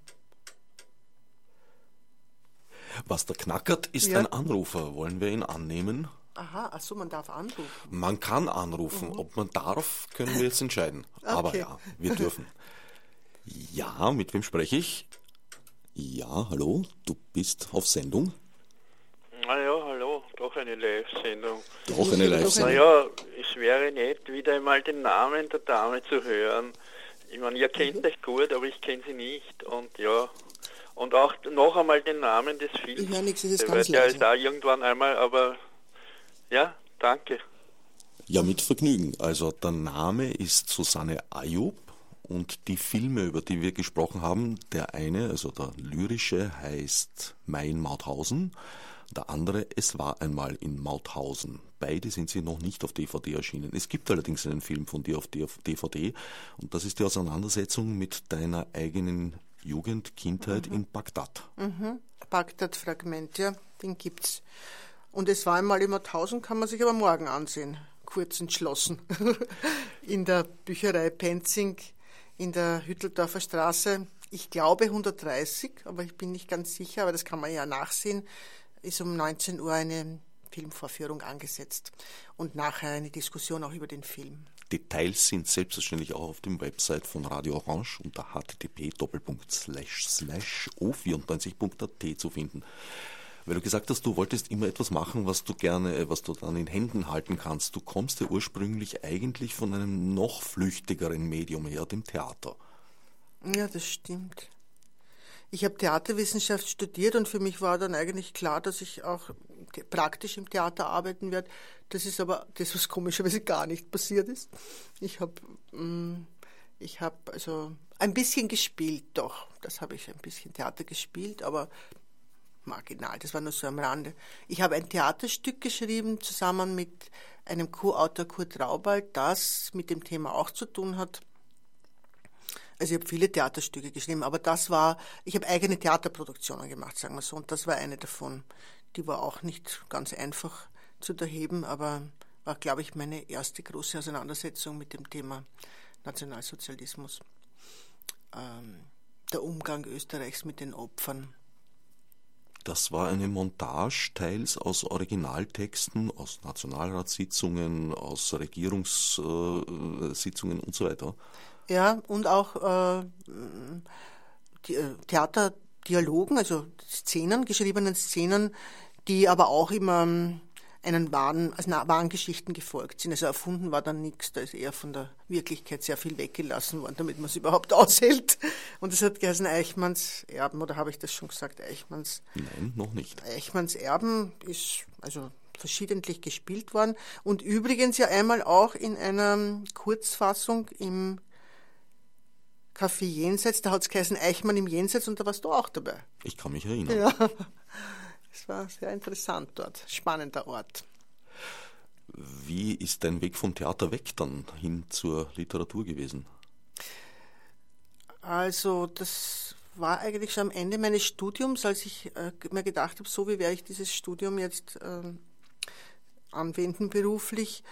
Speaker 1: Was da knackert, ist ja. ein Anrufer. Wollen wir ihn annehmen?
Speaker 2: Aha, achso, man darf anrufen.
Speaker 1: Man kann anrufen. Mhm. Ob man darf, können wir jetzt entscheiden. Okay. Aber ja, wir dürfen. Ja, mit wem spreche ich? Ja, hallo, du bist auf Sendung?
Speaker 4: Naja, hallo, doch eine Live-Sendung.
Speaker 1: Doch eine Live-Sendung.
Speaker 4: Naja, es wäre nett, wieder einmal den Namen der Dame zu hören. Ich meine, ihr kennt mhm. euch gut, aber ich kenne sie nicht und ja. Und auch noch einmal den Namen des Films.
Speaker 2: Ich höre nichts, es ist
Speaker 4: Der
Speaker 2: ganz
Speaker 4: wird ja da irgendwann einmal, aber ja, danke.
Speaker 1: Ja, mit Vergnügen. Also der Name ist Susanne Ayub und die Filme, über die wir gesprochen haben, der eine, also der lyrische, heißt Mein Mauthausen, der andere Es war einmal in Mauthausen. Beide sind sie noch nicht auf DVD erschienen. Es gibt allerdings einen Film von dir auf DVD und das ist die Auseinandersetzung mit deiner eigenen Jugend, Kindheit mhm. in Bagdad.
Speaker 2: Mhm. Bagdad-Fragment, ja, den gibt's. Und es war einmal in Mauthausen, kann man sich aber morgen ansehen, kurz entschlossen. in der Bücherei Penzing in der Hütteldorfer Straße, ich glaube 130, aber ich bin nicht ganz sicher, aber das kann man ja nachsehen, ist um 19 Uhr eine Filmvorführung angesetzt und nachher eine Diskussion auch über den Film.
Speaker 1: Details sind selbstverständlich auch auf dem Website von Radio Orange unter http o94.at zu finden. Weil du gesagt hast, du wolltest immer etwas machen, was du gerne, äh, was du dann in Händen halten kannst. Du kommst ja ursprünglich eigentlich von einem noch flüchtigeren Medium her, dem Theater.
Speaker 2: Ja, das stimmt. Ich habe Theaterwissenschaft studiert und für mich war dann eigentlich klar, dass ich auch praktisch im Theater arbeiten werde. Das ist aber das, was komischerweise gar nicht passiert ist. Ich habe mm, ich habe also ein bisschen gespielt, doch. Das habe ich ein bisschen Theater gespielt, aber marginal, das war nur so am Rande. Ich habe ein Theaterstück geschrieben, zusammen mit einem Co-Autor Kurt Raubald, das mit dem Thema auch zu tun hat. Also ich habe viele Theaterstücke geschrieben, aber das war, ich habe eigene Theaterproduktionen gemacht, sagen wir so, und das war eine davon. Die war auch nicht ganz einfach zu erheben, aber war, glaube ich, meine erste große Auseinandersetzung mit dem Thema Nationalsozialismus. Ähm, der Umgang Österreichs mit den Opfern
Speaker 1: Das war eine Montage teils aus Originaltexten, aus Nationalratssitzungen, aus Regierungssitzungen und so weiter.
Speaker 2: Ja, und auch äh, äh, Theaterdialogen, also Szenen, geschriebenen Szenen, die aber auch immer ähm, einen wahren, also wahren Geschichten gefolgt sind. Also erfunden war dann nichts, da ist eher von der Wirklichkeit sehr viel weggelassen worden, damit man es überhaupt aushält. Und es hat geheißen Eichmanns Erben, oder habe ich das schon gesagt, Eichmanns?
Speaker 1: Nein, noch nicht.
Speaker 2: Eichmanns Erben ist also verschiedentlich gespielt worden und übrigens ja einmal auch in einer Kurzfassung im Café Jenseits, da hat es geheißen Eichmann im Jenseits und da warst du auch dabei.
Speaker 1: Ich kann mich erinnern.
Speaker 2: Ja. Es war sehr interessant dort, spannender Ort.
Speaker 1: Wie ist dein Weg vom Theater weg dann hin zur Literatur gewesen?
Speaker 2: Also das war eigentlich schon am Ende meines Studiums, als ich äh, mir gedacht habe, so wie werde ich dieses Studium jetzt äh, anwenden beruflich,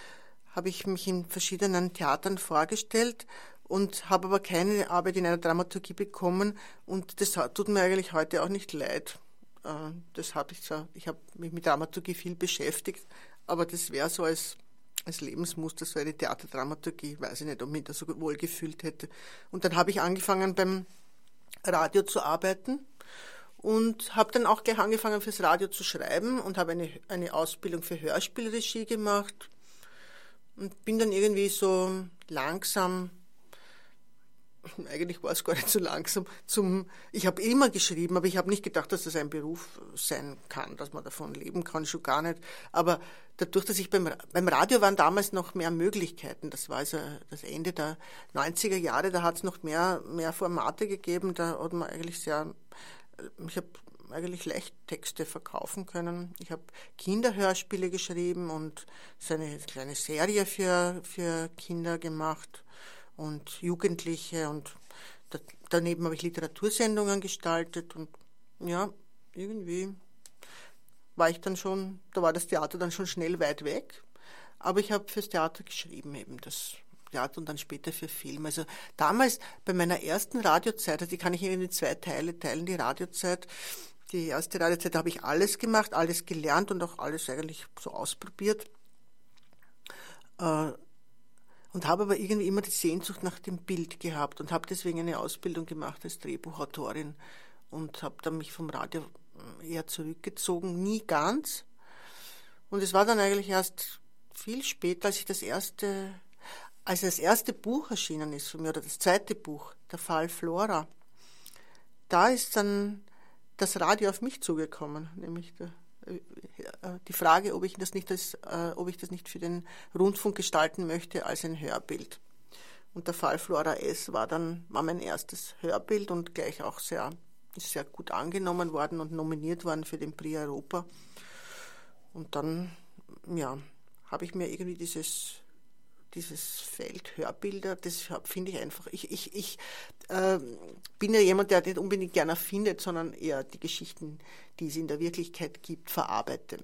Speaker 2: habe ich mich in verschiedenen Theatern vorgestellt und habe aber keine Arbeit in einer Dramaturgie bekommen und das tut mir eigentlich heute auch nicht leid. Äh, das habe ich zwar, ich habe mich mit Dramaturgie viel beschäftigt, aber das wäre so als, als Lebensmuster, so eine Theaterdramaturgie, weiß ich nicht, ob ich mich da so wohl gefühlt hätte. Und dann habe ich angefangen beim Radio zu arbeiten und habe dann auch gleich angefangen fürs Radio zu schreiben und habe eine, eine Ausbildung für Hörspielregie gemacht und bin dann irgendwie so langsam eigentlich war es gar nicht so langsam? Zum ich habe immer geschrieben aber ich habe nicht gedacht dass das ein Beruf sein kann dass man davon leben kann schon gar nicht. Aber dadurch dass ich beim beim Radio waren damals noch mehr Möglichkeiten. Das war also das Ende der 90er Jahre da hat es noch mehr mehr Formate gegeben. Da hat man eigentlich sehr ich habe eigentlich leicht Texte verkaufen können. Ich habe Kinderhörspiele geschrieben und so eine kleine Serie für, für Kinder gemacht und Jugendliche und da, daneben habe ich Literatursendungen gestaltet und ja, irgendwie war ich dann schon, da war das Theater dann schon schnell weit weg, aber ich habe fürs Theater geschrieben eben das Theater und dann später für Film. Also damals bei meiner ersten Radiozeit, also die kann ich Ihnen in zwei Teile teilen, die Radiozeit, die erste Radiozeit habe ich alles gemacht, alles gelernt und auch alles eigentlich so ausprobiert. Äh, und habe aber irgendwie immer die Sehnsucht nach dem Bild gehabt und habe deswegen eine Ausbildung gemacht als Drehbuchautorin und habe dann mich vom Radio äh, eher zurückgezogen, nie ganz. Und es war dann eigentlich erst viel später, als ich das erste, als das erste Buch erschienen ist von mir oder das zweite Buch, der Fall Flora. Da ist dann das Radio auf mich zugekommen, nämlich der die Frage, ob ich das nicht als, äh, ob ich das nicht für den Rundfunk gestalten möchte als ein Hörbild. Und der Fall Flora S war dann war mein erstes Hörbild und gleich auch sehr sehr gut angenommen worden und nominiert worden für den Prix Europa. Und dann ja, habe ich mir irgendwie dieses dieses Feld Hörbilder, das finde ich einfach, ich, ich, ich äh, bin ja jemand, der nicht unbedingt gerne erfindet, sondern eher die Geschichten, die es in der Wirklichkeit gibt, verarbeite.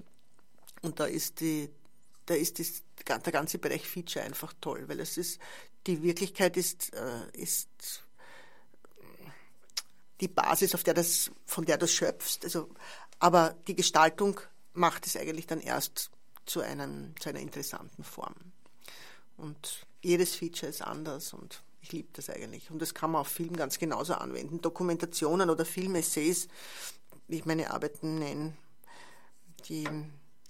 Speaker 2: Und da ist die, da ist das, der ganze Bereich Feature einfach toll, weil es ist, die Wirklichkeit ist, äh, ist die Basis, auf der das, von der du schöpfst. Also, aber die Gestaltung macht es eigentlich dann erst zu, einem, zu einer interessanten Form. Und jedes Feature ist anders und ich liebe das eigentlich. Und das kann man auf Film ganz genauso anwenden. Dokumentationen oder Filmessays, wie ich meine Arbeiten nenne, die,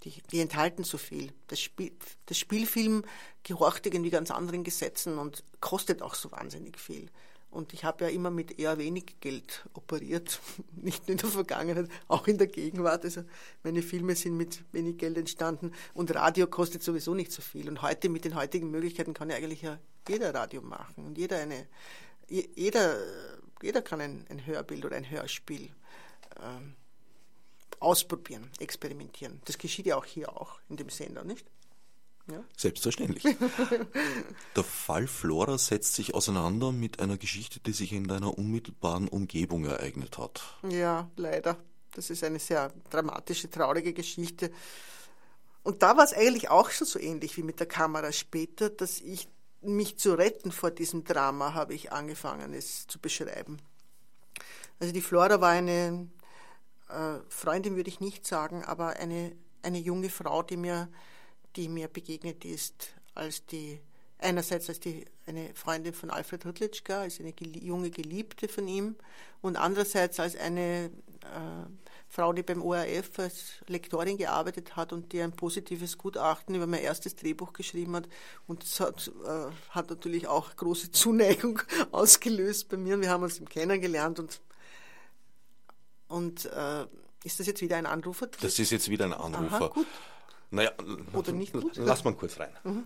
Speaker 2: die, die enthalten so viel. Das, Spiel, das Spielfilm gehorcht irgendwie ganz anderen Gesetzen und kostet auch so wahnsinnig viel. Und ich habe ja immer mit eher wenig Geld operiert, nicht nur in der Vergangenheit, auch in der Gegenwart. Also meine Filme sind mit wenig Geld entstanden und Radio kostet sowieso nicht so viel. Und heute mit den heutigen Möglichkeiten kann ja eigentlich ja jeder Radio machen und jeder eine, jeder, jeder kann ein, ein Hörbild oder ein Hörspiel ähm, ausprobieren, experimentieren. Das geschieht ja auch hier auch in dem Sender, nicht?
Speaker 1: Ja. Selbstverständlich. Der Fall Flora setzt sich auseinander mit einer Geschichte, die sich in deiner unmittelbaren Umgebung ereignet hat.
Speaker 2: Ja, leider. Das ist eine sehr dramatische, traurige Geschichte. Und da war es eigentlich auch schon so ähnlich wie mit der Kamera später, dass ich mich zu retten vor diesem Drama habe ich angefangen, es zu beschreiben. Also die Flora war eine äh, Freundin würde ich nicht sagen, aber eine, eine junge Frau, die mir, die mir begegnet ist, als die, einerseits als die, eine Freundin von Alfred Rudlitschka, als eine junge Geliebte von ihm und andererseits als eine äh, Frau, die beim ORF als Lektorin gearbeitet hat und die ein positives Gutachten über mein erstes Drehbuch geschrieben hat. Und das hat, äh, hat natürlich auch große Zuneigung ausgelöst bei mir. Wir haben uns kennengelernt und, und äh, ist das jetzt wieder ein Anrufer?
Speaker 1: Das ist jetzt wieder ein Anrufer. Aha,
Speaker 2: gut.
Speaker 1: Naja,
Speaker 2: Oder nicht gut?
Speaker 1: Lass mal kurz rein. Mhm.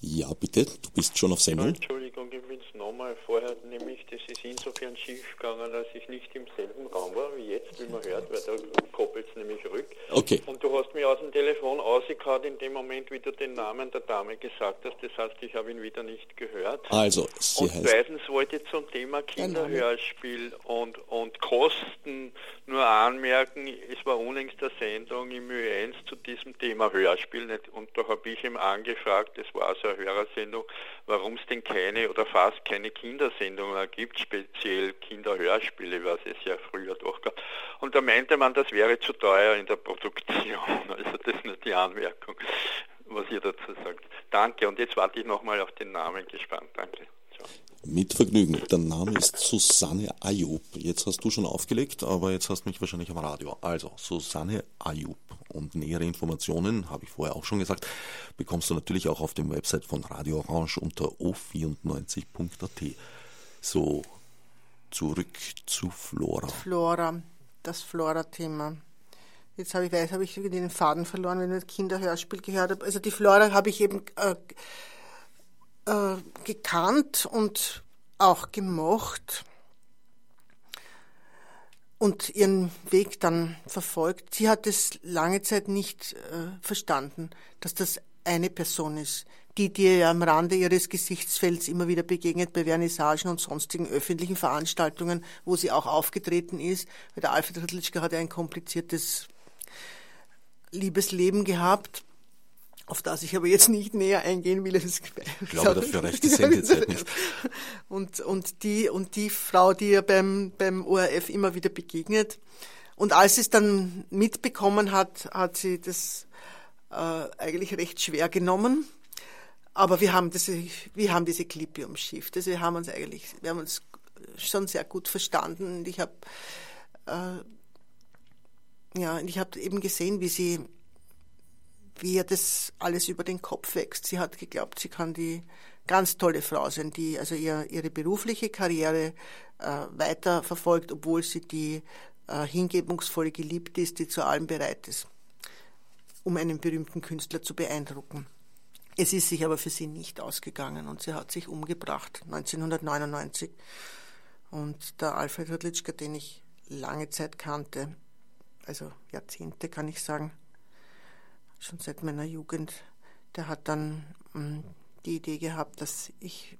Speaker 1: Ja, bitte, du bist schon auf Sendung.
Speaker 4: Entschuldigung, ich will es nochmal vorher, nämlich das ist insofern schief gegangen, dass ich nicht im selben Raum war wie jetzt, wie man hört, weil da koppelt es nämlich rück.
Speaker 1: Okay.
Speaker 4: Und du hast mich aus dem Telefon ausgekaut in dem Moment, wie du den Namen der Dame gesagt hast. Das heißt, ich habe ihn wieder nicht gehört.
Speaker 1: Also, sie
Speaker 4: und
Speaker 1: heißt...
Speaker 4: zweitens wollte ich zum Thema Kinderhörspiel und, und Kosten nur anmerken, es war unlängst der Sendung im Ö1 zu diesem Thema Hörspiel nicht, und da habe ich ihm angefragt, das war also eine Hörersendung, warum es denn keine oder fast keine Kindersendungen gibt, speziell Kinderhörspiele, was es ja früher doch gab. Und da meinte man, das wäre zu teuer in der Produktion. Also das ist nur die Anmerkung, was ihr dazu sagt. Danke und jetzt warte ich nochmal auf den Namen gespannt. Danke.
Speaker 1: Mit Vergnügen. Der Name ist Susanne Ayub. Jetzt hast du schon aufgelegt, aber jetzt hast du mich wahrscheinlich am Radio. Also, Susanne Ayub. Und nähere Informationen, habe ich vorher auch schon gesagt, bekommst du natürlich auch auf dem Website von Radio Orange unter o94.at. So, zurück zu Flora.
Speaker 2: Flora, das Flora-Thema. Jetzt habe ich, weiß, habe ich den Faden verloren, wenn ich das Kinderhörspiel gehört habe. Also die Flora habe ich eben äh, äh, gekannt und auch gemocht und ihren Weg dann verfolgt. Sie hat es lange Zeit nicht äh, verstanden, dass das eine Person ist, die dir am Rande ihres Gesichtsfelds immer wieder begegnet bei Vernissagen und sonstigen öffentlichen Veranstaltungen, wo sie auch aufgetreten ist. Weil der Alfred Rittlischka hat ja ein kompliziertes Liebesleben gehabt auf das ich aber jetzt nicht näher eingehen will.
Speaker 1: ich glaube, dafür reicht die Sendezeit nicht.
Speaker 2: Und, und, die, und die Frau, die ihr beim, beim ORF immer wieder begegnet. Und als sie es dann mitbekommen hat, hat sie das äh, eigentlich recht schwer genommen. Aber wir haben, das, wir haben diese Klippe umschifft. Also wir haben uns eigentlich, wir haben uns schon sehr gut verstanden. Und ich habe, äh, ja, ich habe eben gesehen, wie sie wie ihr das alles über den Kopf wächst. Sie hat geglaubt, sie kann die ganz tolle Frau sein, die also ihr, ihre berufliche Karriere äh, weiter verfolgt, obwohl sie die äh, hingebungsvolle Geliebte ist, die zu allem bereit ist, um einen berühmten Künstler zu beeindrucken. Es ist sich aber für sie nicht ausgegangen und sie hat sich umgebracht 1999. Und der Alfred Hudlitschka, den ich lange Zeit kannte, also Jahrzehnte kann ich sagen, schon seit meiner Jugend, der hat dann mm, die Idee gehabt, dass ich,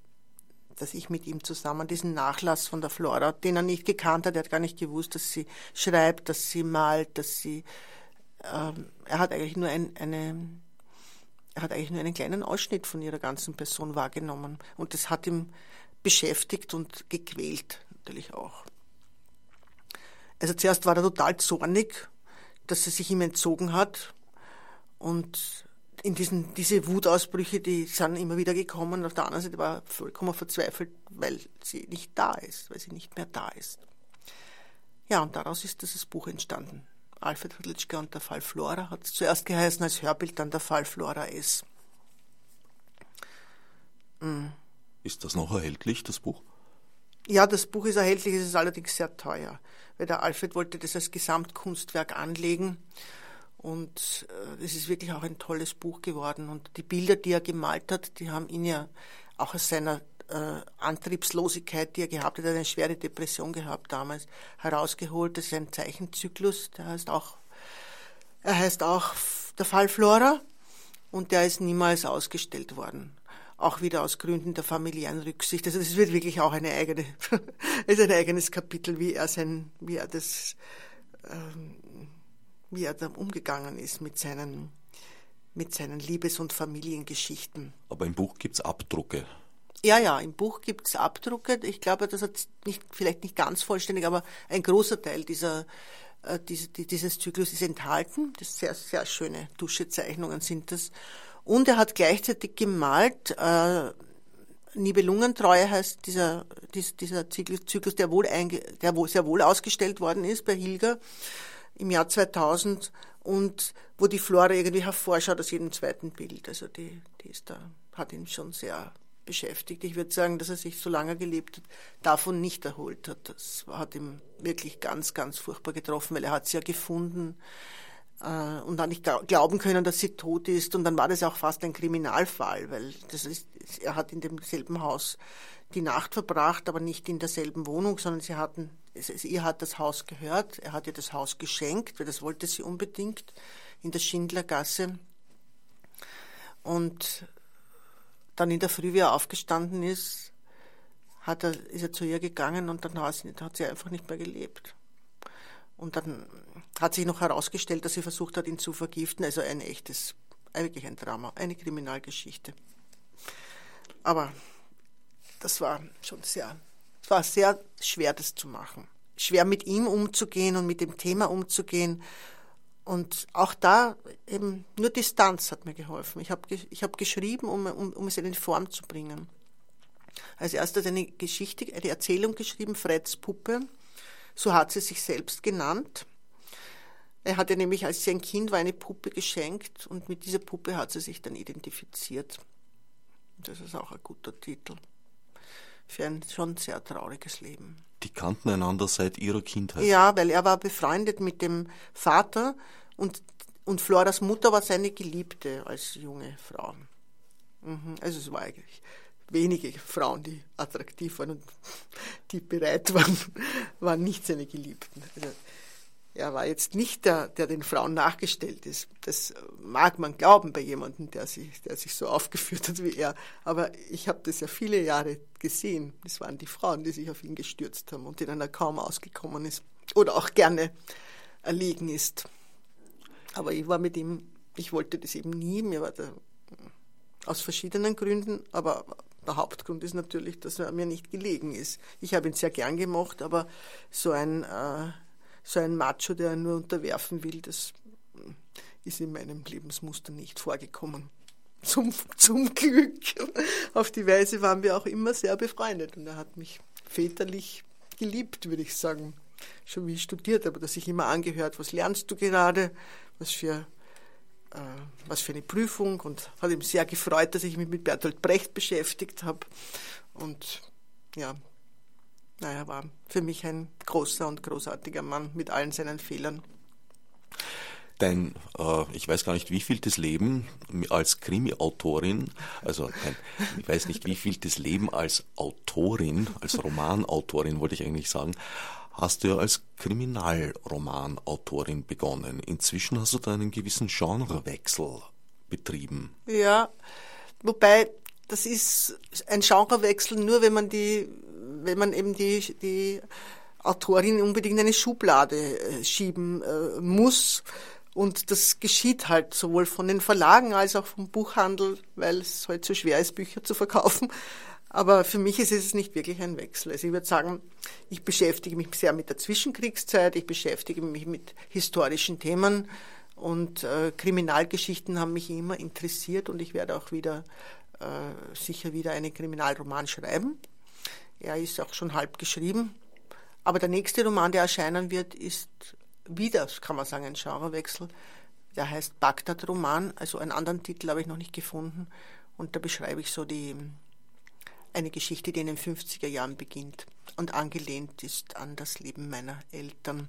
Speaker 2: dass ich mit ihm zusammen diesen Nachlass von der Flora, den er nicht gekannt hat, er hat gar nicht gewusst, dass sie schreibt, dass sie malt, dass sie, ähm, er hat eigentlich nur ein, eine, er hat eigentlich nur einen kleinen Ausschnitt von ihrer ganzen Person wahrgenommen und das hat ihn beschäftigt und gequält natürlich auch. Also zuerst war er total zornig, dass sie sich ihm entzogen hat und in diesen, diese Wutausbrüche, die sind immer wieder gekommen. Auf der anderen Seite war vollkommen verzweifelt, weil sie nicht da ist, weil sie nicht mehr da ist. Ja, und daraus ist dieses Buch entstanden. Alfred Hudlitschka und der Fall Flora hat es zuerst geheißen als Hörbild, dann der Fall Flora S.
Speaker 1: Mhm. Ist das noch erhältlich, das Buch?
Speaker 2: Ja, das Buch ist erhältlich, es ist allerdings sehr teuer, weil der Alfred wollte das als Gesamtkunstwerk anlegen und äh, es ist wirklich auch ein tolles Buch geworden. Und die Bilder, die er gemalt hat, die haben ihn ja auch aus seiner äh, Antriebslosigkeit, die er gehabt hat, eine schwere Depression gehabt damals, herausgeholt. Das ist ein Zeichenzyklus, der heißt auch, er heißt auch der Fall Flora und der ist niemals ausgestellt worden. Auch wieder aus Gründen der familiären Rücksicht. Also das wird wirklich auch eine eigene, ist ein eigenes Kapitel, wie er sein, wie er das ähm, wie er da umgegangen ist mit seinen, mit seinen Liebes- und Familiengeschichten.
Speaker 1: Aber im Buch gibt es Abdrucke.
Speaker 2: Ja, ja, im Buch gibt es Abdrucke. Ich glaube, das hat nicht, vielleicht nicht ganz vollständig, aber ein großer Teil dieser äh, diese, die, dieses Zyklus ist enthalten. Das sehr, sehr schöne Duschezeichnungen sind das. Und er hat gleichzeitig gemalt, äh, Nibelungentreue heißt dieser, dieser Zyklus, der, wohl einge, der wohl sehr wohl ausgestellt worden ist bei Hilger im Jahr 2000 und wo die Flora irgendwie hervorschaut aus jedem zweiten Bild. Also die, die ist da, hat ihn schon sehr beschäftigt. Ich würde sagen, dass er sich so lange gelebt hat, davon nicht erholt hat. Das hat ihm wirklich ganz, ganz furchtbar getroffen, weil er hat sie ja gefunden äh, und dann nicht glauben können, dass sie tot ist. Und dann war das auch fast ein Kriminalfall, weil das ist, er hat in demselben Haus die Nacht verbracht, aber nicht in derselben Wohnung, sondern sie hatten, ihr hat das Haus gehört, er hat ihr das Haus geschenkt, weil das wollte sie unbedingt, in der Schindlergasse. Und dann in der Früh, wie er aufgestanden ist, hat er, ist er zu ihr gegangen und dann hat sie einfach nicht mehr gelebt. Und dann hat sich noch herausgestellt, dass sie versucht hat, ihn zu vergiften. Also ein echtes, eigentlich ein Drama, eine Kriminalgeschichte. Aber das war schon sehr, es war sehr schwer, das zu machen. Schwer mit ihm umzugehen und mit dem Thema umzugehen. Und auch da eben nur Distanz hat mir geholfen. Ich habe ich hab geschrieben, um, um, um es in Form zu bringen. Als erstes eine Geschichte, eine Erzählung geschrieben, Freds Puppe. So hat sie sich selbst genannt. Er hatte nämlich, als sie ein Kind war, eine Puppe geschenkt und mit dieser Puppe hat sie sich dann identifiziert. Das ist auch ein guter Titel für ein schon sehr trauriges Leben.
Speaker 1: Die kannten einander seit ihrer Kindheit?
Speaker 2: Ja, weil er war befreundet mit dem Vater und, und Floras Mutter war seine Geliebte als junge Frau. Mhm. Also es war eigentlich wenige Frauen, die attraktiv waren und die bereit waren, waren nicht seine Geliebten. Also er war jetzt nicht der, der den Frauen nachgestellt ist. Das mag man glauben bei jemandem, der sich, der sich so aufgeführt hat wie er. Aber ich habe das ja viele Jahre gesehen. Das waren die Frauen, die sich auf ihn gestürzt haben und denen er kaum ausgekommen ist. Oder auch gerne erlegen ist. Aber ich war mit ihm, ich wollte das eben nie. Mir war der, aus verschiedenen Gründen, aber der Hauptgrund ist natürlich, dass er mir nicht gelegen ist. Ich habe ihn sehr gern gemacht, aber so ein äh, so ein Macho, der nur unterwerfen will, das ist in meinem Lebensmuster nicht vorgekommen. Zum, zum Glück. Auf die Weise waren wir auch immer sehr befreundet und er hat mich väterlich geliebt, würde ich sagen. Schon wie ich studiert habe, dass ich immer angehört, was lernst du gerade, was für, äh, was für eine Prüfung und hat ihm sehr gefreut, dass ich mich mit Bertolt Brecht beschäftigt habe. Und ja, naja, war für mich ein großer und großartiger Mann mit allen seinen Fehlern.
Speaker 1: Dein, äh, ich weiß gar nicht, wie viel das Leben als Krimi-Autorin, also dein, ich weiß nicht, wie viel das Leben als Autorin, als Romanautorin, wollte ich eigentlich sagen, hast du ja als Kriminalromanautorin begonnen. Inzwischen hast du da einen gewissen Genrewechsel betrieben.
Speaker 2: Ja, wobei das ist ein Genrewechsel nur, wenn man die wenn man eben die, die Autorin unbedingt in eine Schublade äh, schieben äh, muss. Und das geschieht halt sowohl von den Verlagen als auch vom Buchhandel, weil es halt so schwer ist, Bücher zu verkaufen. Aber für mich ist es nicht wirklich ein Wechsel. Also ich würde sagen, ich beschäftige mich sehr mit der Zwischenkriegszeit, ich beschäftige mich mit historischen Themen und äh, Kriminalgeschichten haben mich immer interessiert und ich werde auch wieder äh, sicher wieder einen Kriminalroman schreiben. Er ist auch schon halb geschrieben. Aber der nächste Roman, der erscheinen wird, ist wieder, kann man sagen, ein Genrewechsel. Der heißt Bagdad-Roman, also einen anderen Titel habe ich noch nicht gefunden. Und da beschreibe ich so die, eine Geschichte, die in den 50er Jahren beginnt und angelehnt ist an das Leben meiner Eltern.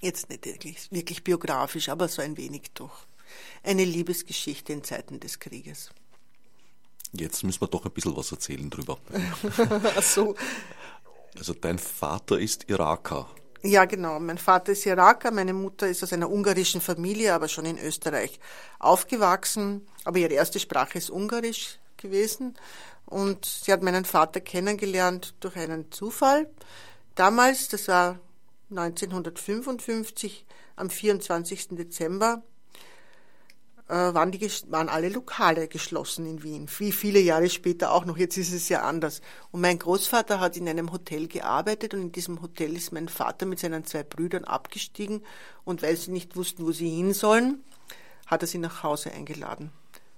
Speaker 2: Jetzt nicht wirklich, wirklich biografisch, aber so ein wenig doch. Eine Liebesgeschichte in Zeiten des Krieges.
Speaker 1: Jetzt müssen wir doch ein bisschen was erzählen drüber.
Speaker 2: Ach so.
Speaker 1: Also dein Vater ist Iraker.
Speaker 2: Ja, genau. Mein Vater ist Iraker, meine Mutter ist aus einer ungarischen Familie, aber schon in Österreich aufgewachsen. Aber ihre erste Sprache ist Ungarisch gewesen. Und sie hat meinen Vater kennengelernt durch einen Zufall. Damals, das war 1955, am 24. Dezember, waren, die, waren alle Lokale geschlossen in Wien. Wie viele Jahre später auch noch. Jetzt ist es ja anders. Und mein Großvater hat in einem Hotel gearbeitet und in diesem Hotel ist mein Vater mit seinen zwei Brüdern abgestiegen und weil sie nicht wussten, wo sie hin sollen, hat er sie nach Hause eingeladen.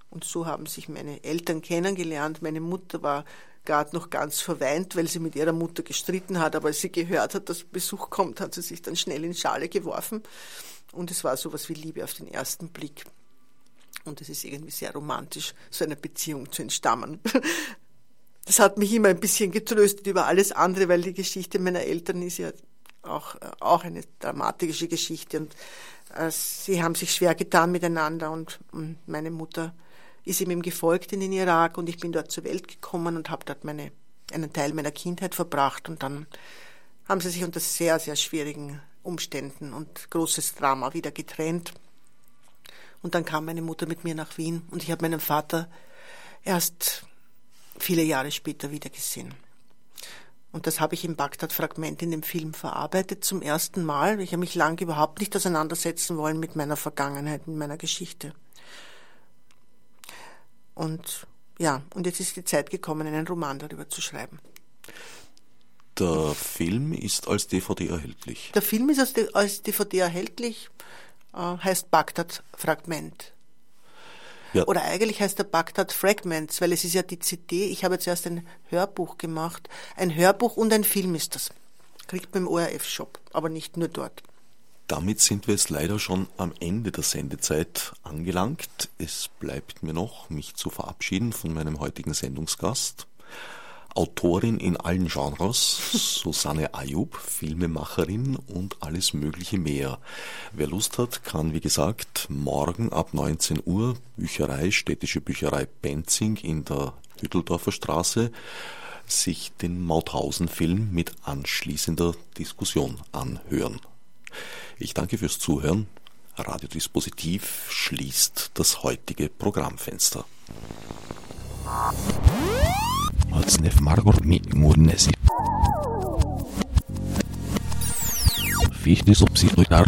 Speaker 2: Und so haben sich meine Eltern kennengelernt. Meine Mutter war gerade noch ganz verweint, weil sie mit ihrer Mutter gestritten hat, aber als sie gehört hat, dass Besuch kommt, hat sie sich dann schnell in Schale geworfen. Und es war sowas wie Liebe auf den ersten Blick. Und es ist irgendwie sehr romantisch, so einer Beziehung zu entstammen. Das hat mich immer ein bisschen getröstet über alles andere, weil die Geschichte meiner Eltern ist ja auch, auch eine dramatische Geschichte. Und äh, sie haben sich schwer getan miteinander und, und meine Mutter ist ihm gefolgt in den Irak und ich bin dort zur Welt gekommen und habe dort meine, einen Teil meiner Kindheit verbracht und dann haben sie sich unter sehr, sehr schwierigen Umständen und großes Drama wieder getrennt. Und dann kam meine Mutter mit mir nach Wien und ich habe meinen Vater erst viele Jahre später wieder gesehen. Und das habe ich im Bagdad-Fragment in dem Film verarbeitet zum ersten Mal. Ich habe mich lange überhaupt nicht auseinandersetzen wollen mit meiner Vergangenheit, mit meiner Geschichte. Und ja, und jetzt ist die Zeit gekommen, einen Roman darüber zu schreiben.
Speaker 1: Der Film ist als DVD erhältlich.
Speaker 2: Der Film ist als DVD erhältlich, heißt Bagdad Fragment. Ja. Oder eigentlich heißt er Bagdad Fragments, weil es ist ja die CD. Ich habe zuerst ein Hörbuch gemacht. Ein Hörbuch und ein Film ist das. Kriegt man im ORF-Shop, aber nicht nur dort.
Speaker 1: Damit sind wir jetzt leider schon am Ende der Sendezeit angelangt. Es bleibt mir noch, mich zu verabschieden von meinem heutigen Sendungsgast. Autorin in allen Genres, Susanne Ayub, Filmemacherin und alles Mögliche mehr. Wer Lust hat, kann wie gesagt morgen ab 19 Uhr Bücherei, städtische Bücherei Benzing in der Hütteldorfer Straße sich den Mauthausen-Film mit anschließender Diskussion anhören. Ich danke fürs Zuhören. Radiodispositiv schließt das heutige Programmfenster als Nef Margot mi murnesi. Fichtis obsidoi dar